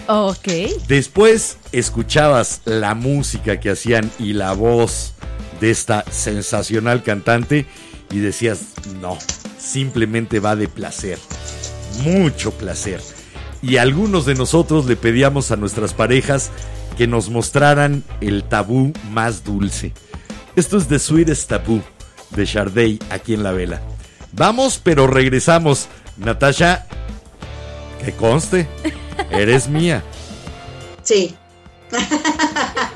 Ok.
Después escuchabas la música que hacían y la voz de esta sensacional cantante y decías, no, simplemente va de placer, mucho placer. Y algunos de nosotros le pedíamos a nuestras parejas que nos mostraran el tabú más dulce. Esto es The Sweetest Tabú de Sharday aquí en la vela. Vamos, pero regresamos. Natasha, que conste, eres mía.
Sí.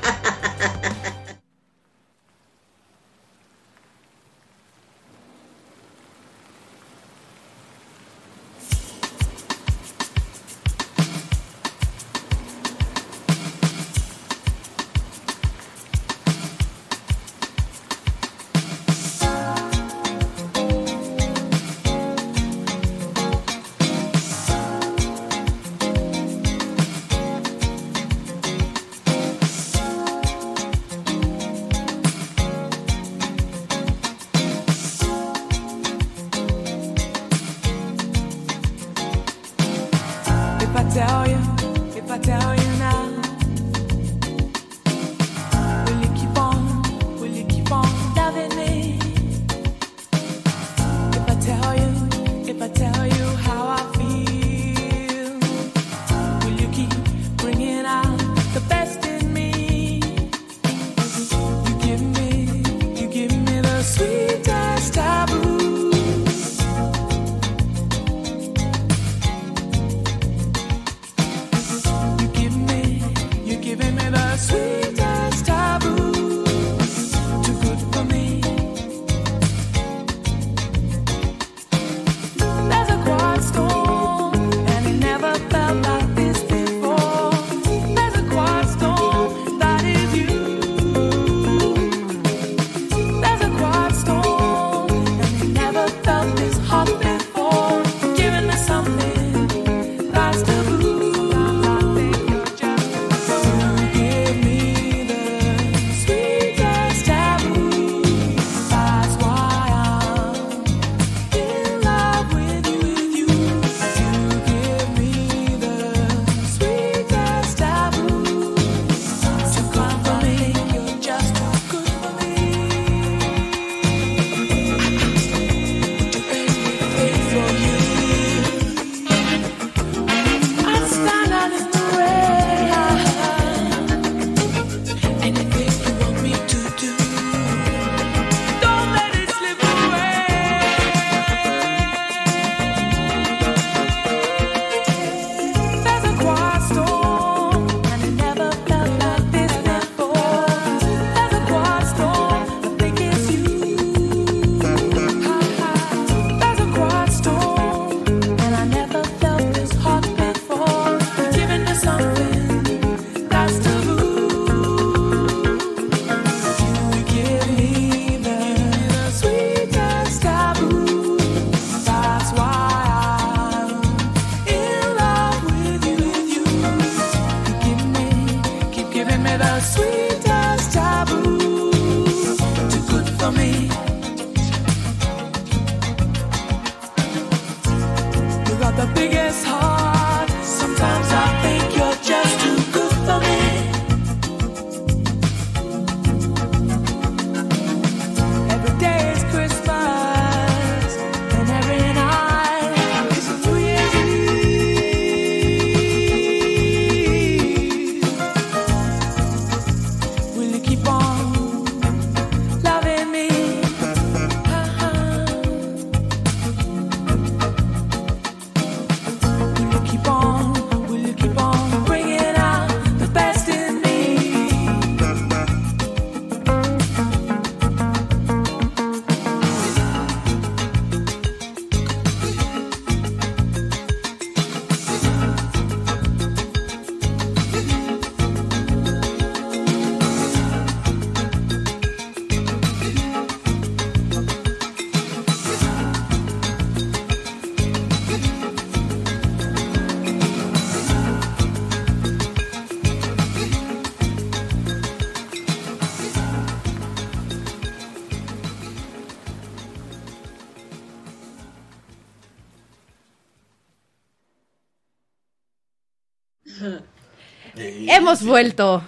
hemos vuelto.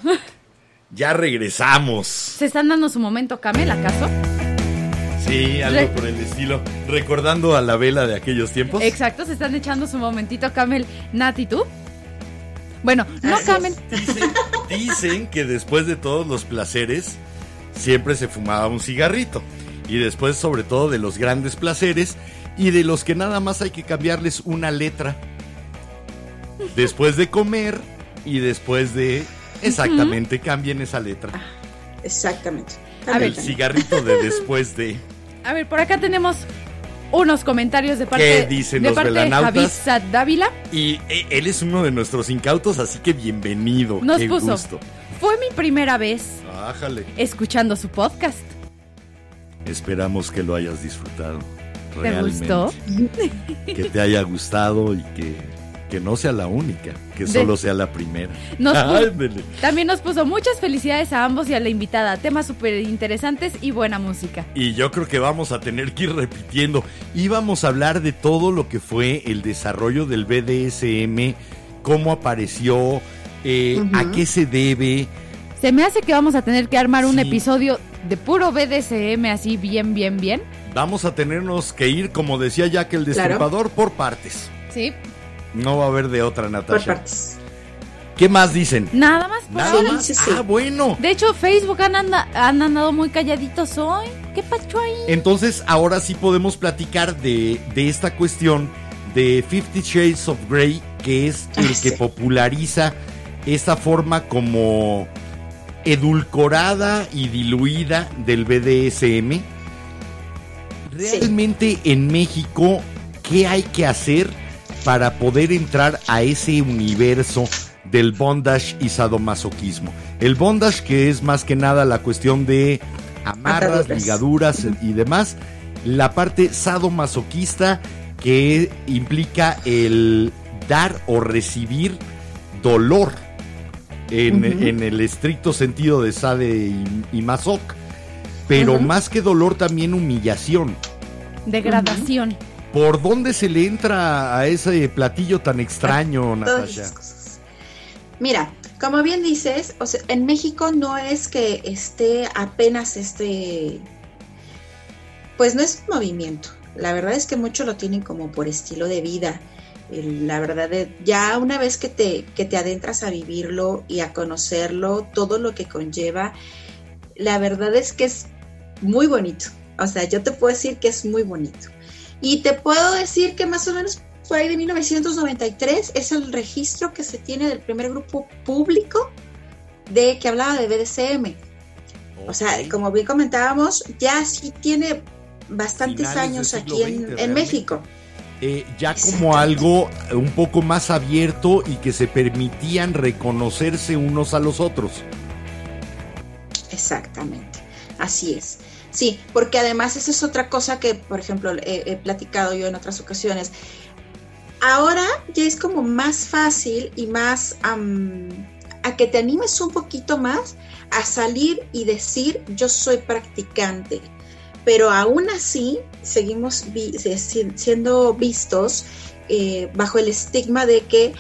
Ya regresamos.
¿Se están dando su momento Camel, acaso?
Sí, algo por el estilo. Recordando a la vela de aquellos tiempos.
Exacto, se están echando su momentito Camel. Nati, ¿tú? Bueno, no Camel.
Dicen que después de todos los placeres, siempre se fumaba un cigarrito. Y después, sobre todo, de los grandes placeres y de los que nada más hay que cambiarles una letra. Después de comer, y después de exactamente cambien esa letra.
Exactamente.
A ver.
El cigarrito de después de.
A ver, por acá tenemos unos comentarios de parte,
¿Qué dicen
de,
los
parte de Dávila.
Y eh, él es uno de nuestros incautos, así que bienvenido.
Nos
Qué
puso.
gusto.
Fue mi primera vez
Ájale.
escuchando su podcast.
Esperamos que lo hayas disfrutado.
¿Te
realmente.
gustó?
Que te haya gustado y que, que no sea la única, que
De-
solo sea la primera.
Nos. También nos puso muchas felicidades a ambos y a la invitada. Temas súper interesantes y buena música.
Y yo creo que vamos a tener que ir repitiendo. Íbamos a hablar de todo lo que fue el desarrollo del BDSM, cómo apareció, eh, a qué se debe.
Se me hace que vamos a tener que armar un episodio de puro BDSM así bien, bien, bien.
Vamos a tenernos que ir, como decía Jack el
Claro.
Destripador, por partes.
Sí.
No va a haber de otra,
Por
Natasha.
partes.
¿Qué más dicen?
Nada más por
Nada
ahora.
más.
sí, sí.
Ah, bueno.
De hecho, Facebook han, anda- han andado muy calladitos hoy. ¿Qué pacho ahí?
Entonces, ahora sí podemos platicar de, de esta cuestión de Fifty Shades of Grey, que es el
Ah,
que
sí.
populariza esta forma como edulcorada y diluida del BDSM. Realmente en México, ¿qué hay que hacer para poder entrar a ese universo del bondage y sadomasoquismo? El bondage que es más que nada la cuestión de amarras,
Ataduras.
ligaduras y demás. La parte sadomasoquista que implica el dar o recibir dolor en, el estricto sentido de sade y, y masoc. Pero más que dolor también humillación.
Degradación.
¿Por dónde se le entra a ese platillo tan extraño, Natasha?
Mira, como bien dices, o sea, en México no es que esté apenas este, pues no es un movimiento. La verdad es que muchos lo tienen como por estilo de vida. La verdad, ya una vez que te, que te adentras a vivirlo y a conocerlo, todo lo que conlleva, la verdad es que es muy bonito. O sea, yo te puedo decir que es muy bonito. Y te puedo decir que más o menos por ahí de 1993 es el registro que se tiene del primer grupo público de que hablaba de BDSM. O sea, como bien comentábamos, ya sí tiene bastantes
Finales
años aquí en. México.
Eh, ya como algo un poco más abierto y que se permitían reconocerse unos a los otros.
Exactamente, así es. Sí, porque además esa es otra cosa que, por ejemplo, he, platicado yo en otras ocasiones. Ahora ya es como más fácil y más a que te animes un poquito más a salir y decir yo soy practicante. Pero aún así seguimos siendo vistos eh, bajo el estigma de que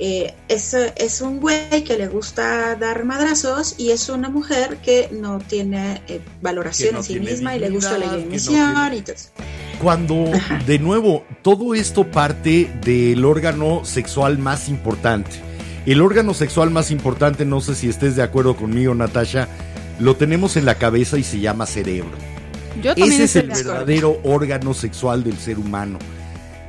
eh, es, es un güey que le gusta dar madrazos y es una mujer que no tiene eh, valoración
no
en sí
tiene
misma y le gusta la
no tiene-
y todo eso.
Cuando,
Ajá.
de nuevo, todo esto parte del órgano sexual más importante. El órgano sexual más importante, no sé si estés de acuerdo conmigo, Natasha, lo tenemos en la cabeza y se llama cerebro.
Yo
Ese es el verdadero órgano sexual del ser humano.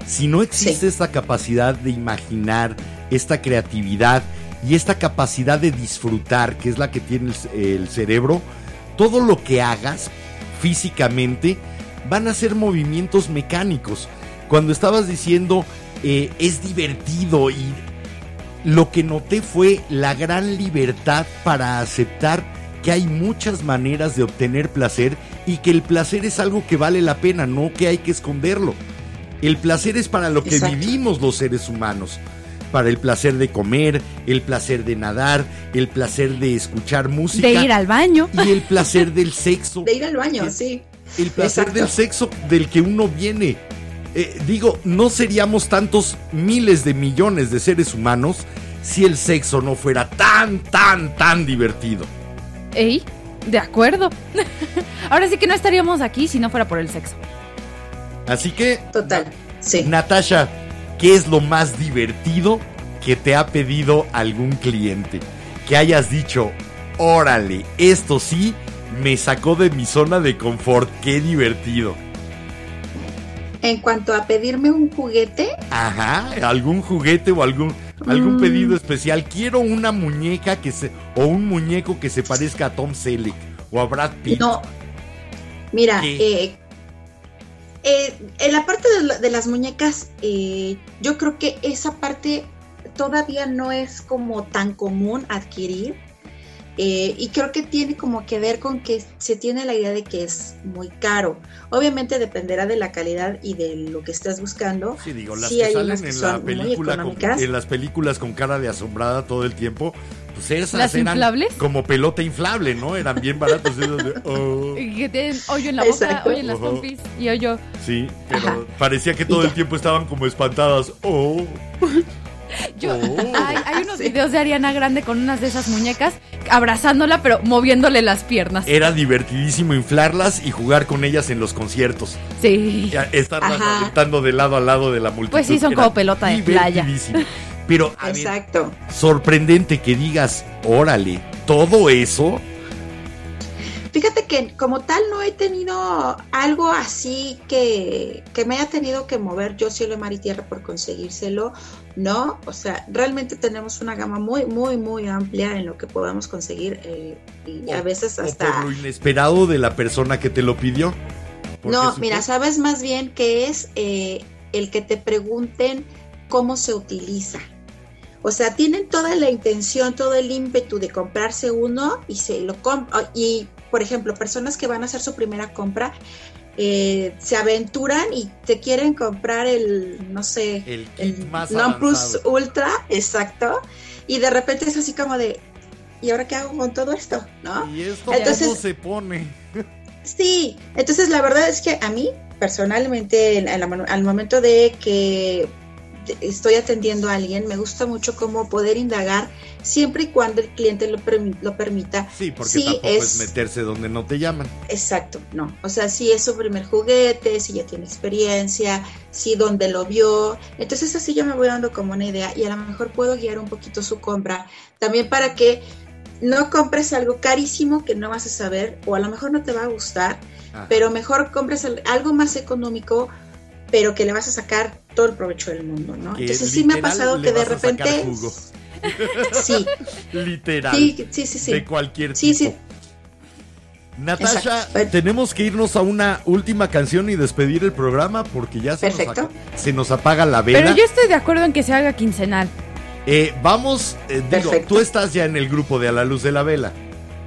Si no existe
Sí.
esta capacidad de imaginar, esta creatividad y esta capacidad de disfrutar, que es la que tiene el ce- el cerebro, todo lo que hagas físicamente van a ser movimientos mecánicos. Cuando estabas diciendo eh, es divertido y lo que noté fue la gran libertad para aceptar que hay muchas maneras de obtener placer y que el placer es algo que vale la pena, no que hay que esconderlo. El placer es para lo que
Exacto.
vivimos los seres humanos. Para el placer de comer, el placer de nadar, el placer de escuchar música
De ir al baño.
y el placer del sexo.
De ir al baño, sí.
El placer
Exacto.
del sexo del que uno viene. Eh, digo, no seríamos tantos miles de millones de seres humanos si el sexo no fuera tan, tan, tan divertido.
Ey, de acuerdo. Ahora sí que no estaríamos aquí si no fuera por el sexo.
Así que,
Total, sí.
Natasha, ¿qué es lo más divertido que te ha pedido algún cliente? Que hayas dicho, órale, esto sí me sacó de mi zona de confort, qué divertido.
En cuanto a pedirme un juguete,
Ajá, algún juguete o algún... algún
Mm.
pedido especial. Quiero una muñeca que se o un muñeco que se parezca a Tom Selleck o a Brad Pitt.
No. Mira, eh, eh, en la parte de, la- de las muñecas, eh, yo creo que esa parte todavía no es como tan común adquirir. eh, y creo que tiene como que ver con que se tiene la idea de que es muy caro. Obviamente dependerá de la calidad y de lo que estés buscando.
Sí, digo, las
Sí,
que salen en la película con, en las películas con cara de asombrada todo el tiempo, pues esas
¿Las
eran
inflables?
como pelota inflable, ¿no? Eran bien baratos esos de, oh.
Y Que tienen hoyo en la boca,
Exacto.
hoyo en las pompis y hoyo.
Sí, pero
Ajá.
parecía que todo el tiempo estaban como espantadas. Oh.
Yo,
Oh.
hay, hay unos
Sí.
videos de Ariana Grande con unas de esas muñecas abrazándola, pero moviéndole las piernas.
Era divertidísimo inflarlas y jugar con ellas en los conciertos.
Sí.
Estarlas aventando de lado a lado de la multitud.
Pues sí, son
Era
como pelota de playa.
Pero, a ver,
Exacto.
sorprendente que digas, órale, todo eso.
Fíjate que como tal no he tenido algo así que, que me haya tenido que mover yo cielo, mar y tierra por conseguírselo, ¿no? O sea, realmente tenemos una gama muy, muy, muy amplia en lo que podemos conseguir eh, y a veces
O
hasta...
por lo inesperado de la persona que te lo pidió.
No,
supo-
mira, sabes más bien que es eh, el que te pregunten cómo se utiliza. O sea, tienen toda la intención, todo el ímpetu de comprarse uno y se lo compran. Y, por ejemplo, personas que van a hacer su primera compra eh, se aventuran y te quieren comprar el, no sé,
el
el
más
Non Plus. Ultra, exacto. Y de repente es así como de, ¿y ahora qué hago con todo esto? ¿No?
¿Y esto
Entonces-
cómo se pone?
Sí, entonces la verdad es que a mí, personalmente, en- en la- al momento de que estoy atendiendo a alguien, me gusta mucho como poder indagar siempre y cuando el cliente lo, permi- lo permita.
Sí, porque
Sí,
tampoco es...
es-
meterse donde no te llaman.
Exacto, no. O sea, si es su primer juguete, si ya tiene experiencia, si dónde lo vio. Entonces así yo me voy dando como una idea y a lo mejor puedo guiar un poquito su compra. También para que no compres algo carísimo que no vas a saber o a lo mejor no te va a gustar
Ajá.
pero mejor compres al- algo más económico, pero que le vas a sacar todo el provecho del mundo, ¿no?
Que
Entonces sí me ha pasado que de repente...
jugo.
Sí,
Literal.
sí, sí, sí, sí.
De cualquier
Sí,
tipo.
sí.
Natasha,
Exacto.
tenemos que irnos a una última canción y despedir el programa porque ya se, nos,
Perfecto.
ac- se nos apaga la vela.
Pero yo estoy de acuerdo en que se haga quincenal.
Eh, vamos, eh, digo,
Perfecto.
tú estás ya en el grupo de A la Luz de la Vela.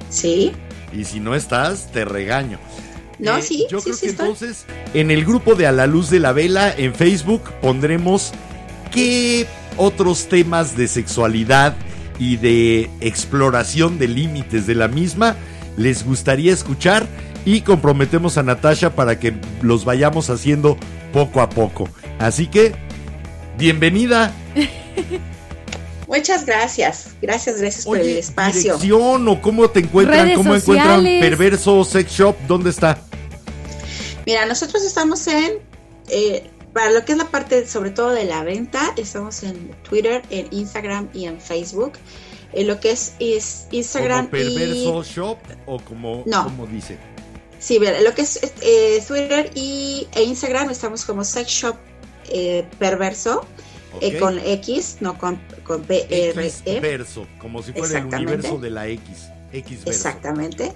Sí,
Y si no estás, te regaño.
No,
Eh,
sí,
Yo
sí,
creo
sí
que
estoy.
entonces en el grupo de A la Luz de la Vela en Facebook pondremos qué otros temas de sexualidad y de exploración de límites de la misma les gustaría escuchar y comprometemos a Natasha para que los vayamos haciendo poco a poco. Así que, bienvenida.
Muchas gracias, gracias, gracias por el espacio.
dirección o cómo te encuentran,
Redes
cómo encuentran. Perverso Sex Shop, ¿dónde está?
Mira, nosotros estamos en, eh, para lo que es la parte sobre todo de la venta, estamos en Twitter, en Instagram y en Facebook. En lo que es, es Instagram
¿Como Perverso
y
Shop o como,
No.
como dice?
Sí, mira, lo que es eh, Twitter y, e Instagram estamos como Sex Shop eh, Perverso, eh, con X, no con, con P R
X
E.
verso, como si fuera el universo de la X. X verso.
Exactamente.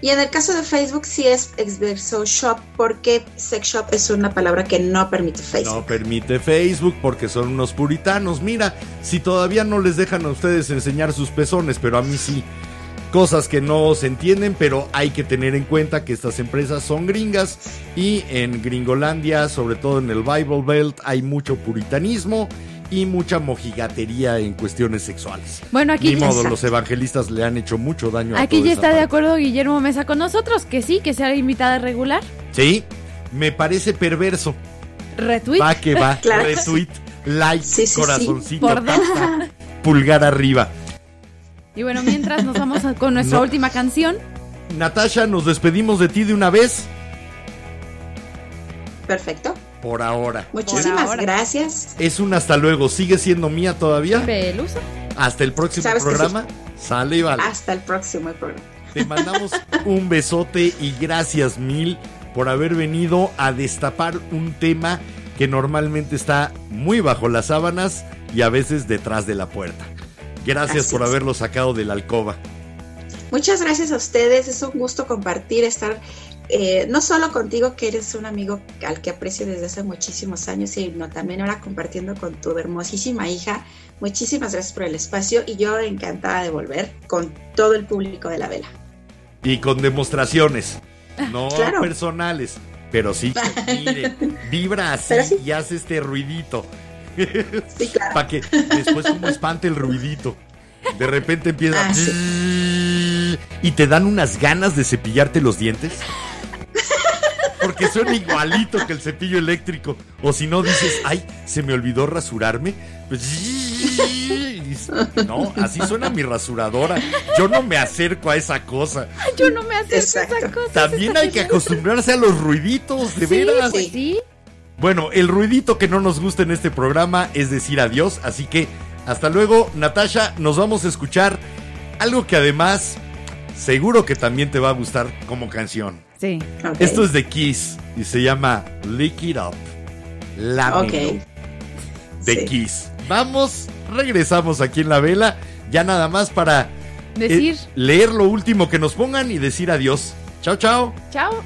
Y en el caso de Facebook sí es Exverso Shop porque Sex Shop es una palabra que no permite Facebook.
No permite Facebook porque son unos puritanos. Mira, si todavía no les dejan a ustedes enseñar sus pezones, pero a mí sí. Cosas que no se entienden, pero hay que tener en cuenta que estas empresas son gringas y en Gringolandia, sobre todo en el Bible Belt, hay mucho puritanismo y mucha mojigatería en cuestiones sexuales.
Bueno, aquí,
Ni modo,
Exacto.
los evangelistas le han hecho mucho daño a
aquí ya está de acuerdo Guillermo Mesa con nosotros, que sí, que sea invitada regular.
Sí, me parece perverso.
Retweet.
Va que va,
Claro
retweet, like,
Sí, sí, sí.
corazoncito,
Por dos.
tap, pulgar arriba.
Y bueno, mientras nos vamos con nuestra
No.
última canción.
Natasha, nos despedimos de ti de una vez
Perfecto.
Por ahora.
Muchísimas
ahora.
gracias.
Es un hasta luego. ¿Sigue siendo mía todavía?
Pelusa.
Hasta el próximo programa. Sale y vale.
Hasta el próximo programa.
Te mandamos un besote y gracias mil por haber venido a destapar un tema que normalmente está muy bajo las sábanas y a veces detrás de la puerta. Gracias
Así
por
es.
haberlo sacado de la alcoba.
Muchas gracias a ustedes, es un gusto compartir, estar eh, no solo contigo, que eres un amigo al que aprecio desde hace muchísimos años, sino también ahora compartiendo con tu hermosísima hija. Muchísimas gracias por el espacio y yo encantada de volver con todo el público de la vela.
Y con demostraciones, no
Claro.
personales, pero sí, que, mire, vibra así
sí.
y hace este ruidito.
Sí, claro.
Para que después como espante el ruidito. De repente empieza
Ah,
y te dan unas ganas de cepillarte los dientes. Porque suena igualito que el cepillo eléctrico. O si no dices, ay, se me olvidó rasurarme. Pues, no, así suena mi rasuradora. Yo no me acerco a esa cosa.
Yo no me acerco a esa cosa.
También hay que acostumbrarse a los ruiditos, de
Sí,
veras.
pues sí.
Bueno, el ruidito que no nos gusta en este programa es decir adiós, así que hasta luego, Natasha, nos vamos a escuchar algo que además seguro que también te va a gustar como canción.
Sí.
Esto es de Kiss y se llama Lick It Up. Lámelo.
Ok.
De
Sí.
Kiss. Vamos, regresamos aquí en la vela, ya nada más para eh, leer lo último que nos pongan y decir adiós. Chao, chao.
chao.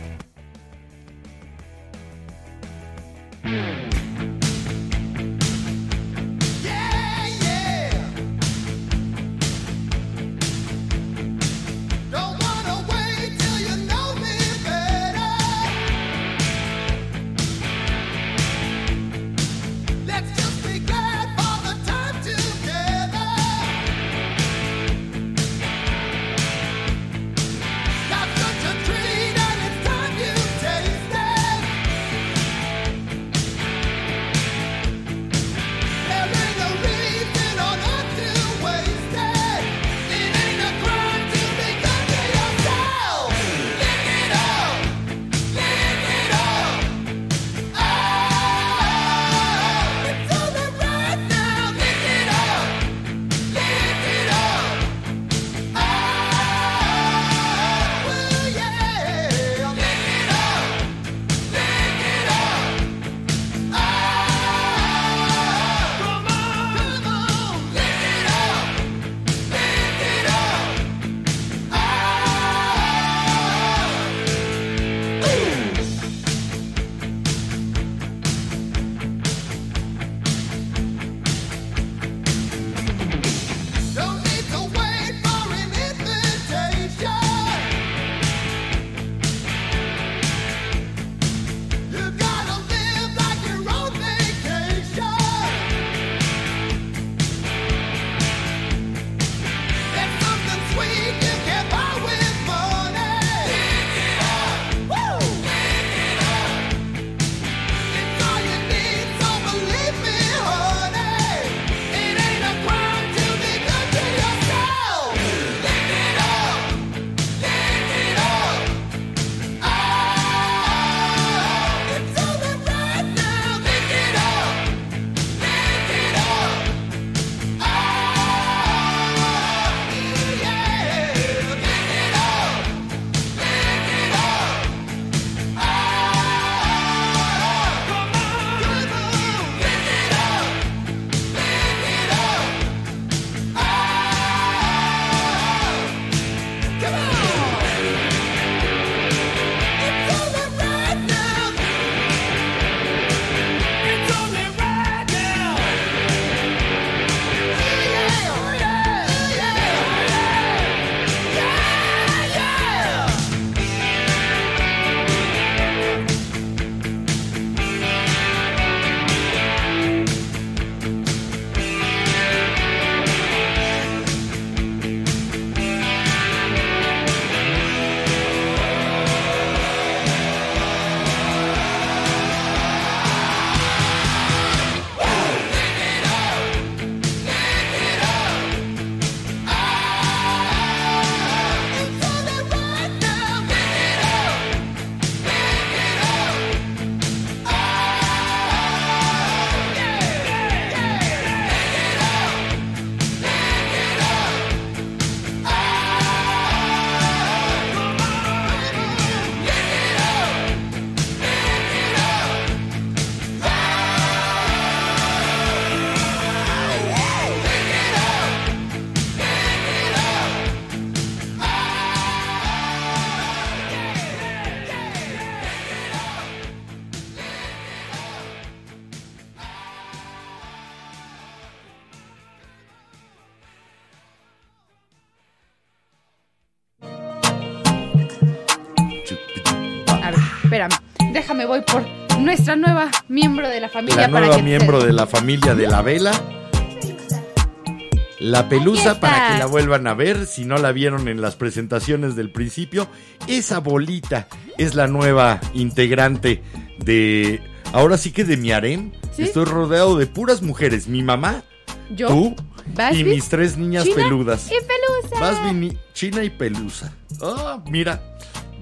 La para
nueva
te-
miembro de la familia de la vela. La pelusa para que la vuelvan a ver, si no la vieron en las presentaciones del principio. Esa bolita es la nueva integrante de... Ahora sí que de mi harem.
¿Sí?
Estoy rodeado de puras mujeres. Mi mamá,
Yo,
tú
Basby,
y mis tres niñas
China
peludas.
y Pelusa.
Basby, China y Pelusa. Ah, mira,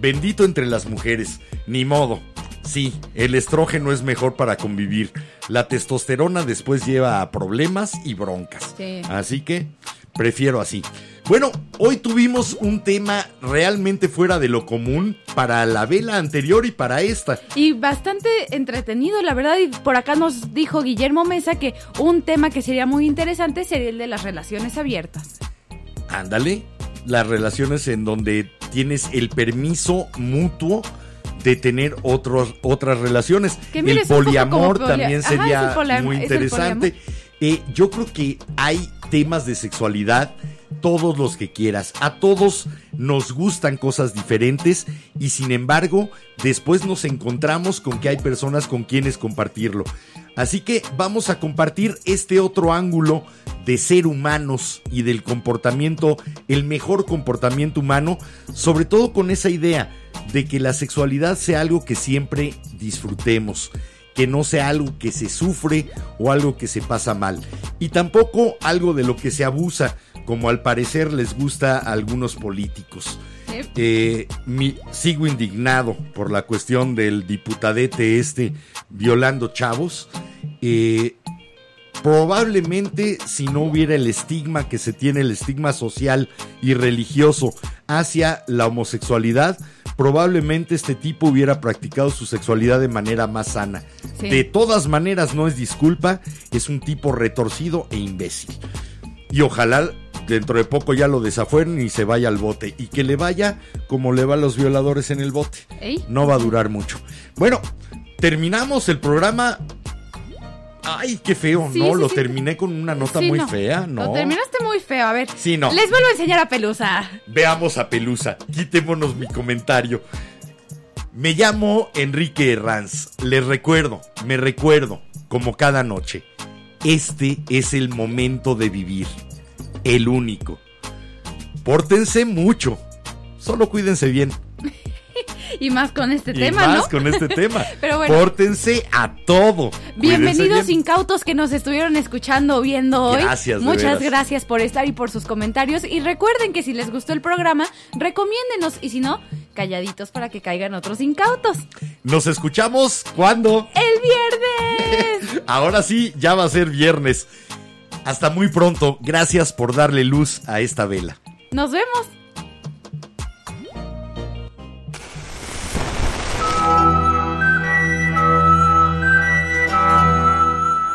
bendito entre las mujeres. Ni modo. Sí, el estrógeno es mejor para convivir. La testosterona después lleva a problemas y broncas.
Sí.
Así que prefiero así. Bueno, hoy tuvimos un tema realmente fuera de lo común para la vela anterior y para esta.
Y bastante entretenido, la verdad. Y por acá nos dijo Guillermo Mesa que un tema que sería muy interesante sería el de las relaciones abiertas.
Ándale, las relaciones en donde tienes el permiso mutuo de tener otros, otras relaciones.
Que
el poliamor también
Ajá,
sería muy interesante. Eh, yo creo que hay temas de sexualidad, todos los que quieras. A todos nos gustan cosas diferentes y sin embargo, después nos encontramos con que hay personas con quienes compartirlo. Así que vamos a compartir este otro ángulo de ser humanos y del comportamiento, el mejor comportamiento humano, sobre todo con esa idea de que la sexualidad sea algo que siempre disfrutemos, que no sea algo que se sufre o algo que se pasa mal, y tampoco algo de lo que se abusa, como al parecer les gusta a algunos políticos. Eh, mi- sigo indignado por la cuestión del diputadete este violando chavos. Eh, probablemente si no hubiera el estigma que se tiene, el estigma social y religioso hacia la homosexualidad, probablemente este tipo hubiera practicado su sexualidad de manera más sana.
Sí.
De todas maneras, no es disculpa, es un tipo retorcido e imbécil. Y ojalá dentro de poco ya lo desafueren y se vaya al bote. Y que le vaya como le va a los violadores en el bote. No va a durar mucho. Bueno, terminamos el programa. Ay, qué feo,
Sí,
¿no?
sí,
lo
sí.
terminé con una nota muy
no.
fea, ¿no?
Lo terminaste muy feo, a ver.
Sí, no.
Les vuelvo a enseñar a Pelusa.
Veamos a Pelusa. Quitémonos mi comentario. Me llamo Enrique Herranz. Les recuerdo, me recuerdo, como cada noche. Este es el momento de vivir. El único. Pórtense mucho. Solo cuídense bien.
Y más con este
y
tema,
más
¿no?
con este tema.
Pero bueno.
Pórtense a todo.
Bienvenidos
bien.
incautos que nos estuvieron escuchando o viendo hoy.
Gracias,
Muchas
veras.
gracias por estar y por sus comentarios. Y recuerden que si les gustó el programa, recomiéndenos. Y si no, calladitos para que caigan otros incautos.
Nos escuchamos cuando.
¡El viernes!
Ahora sí, ya va a ser viernes. Hasta muy pronto. Gracias por darle luz a esta vela.
Nos vemos.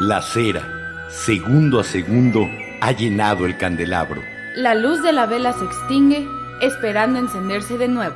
La cera, segundo a segundo, ha llenado el candelabro.
La luz de la vela se extingue, esperando encenderse de nuevo.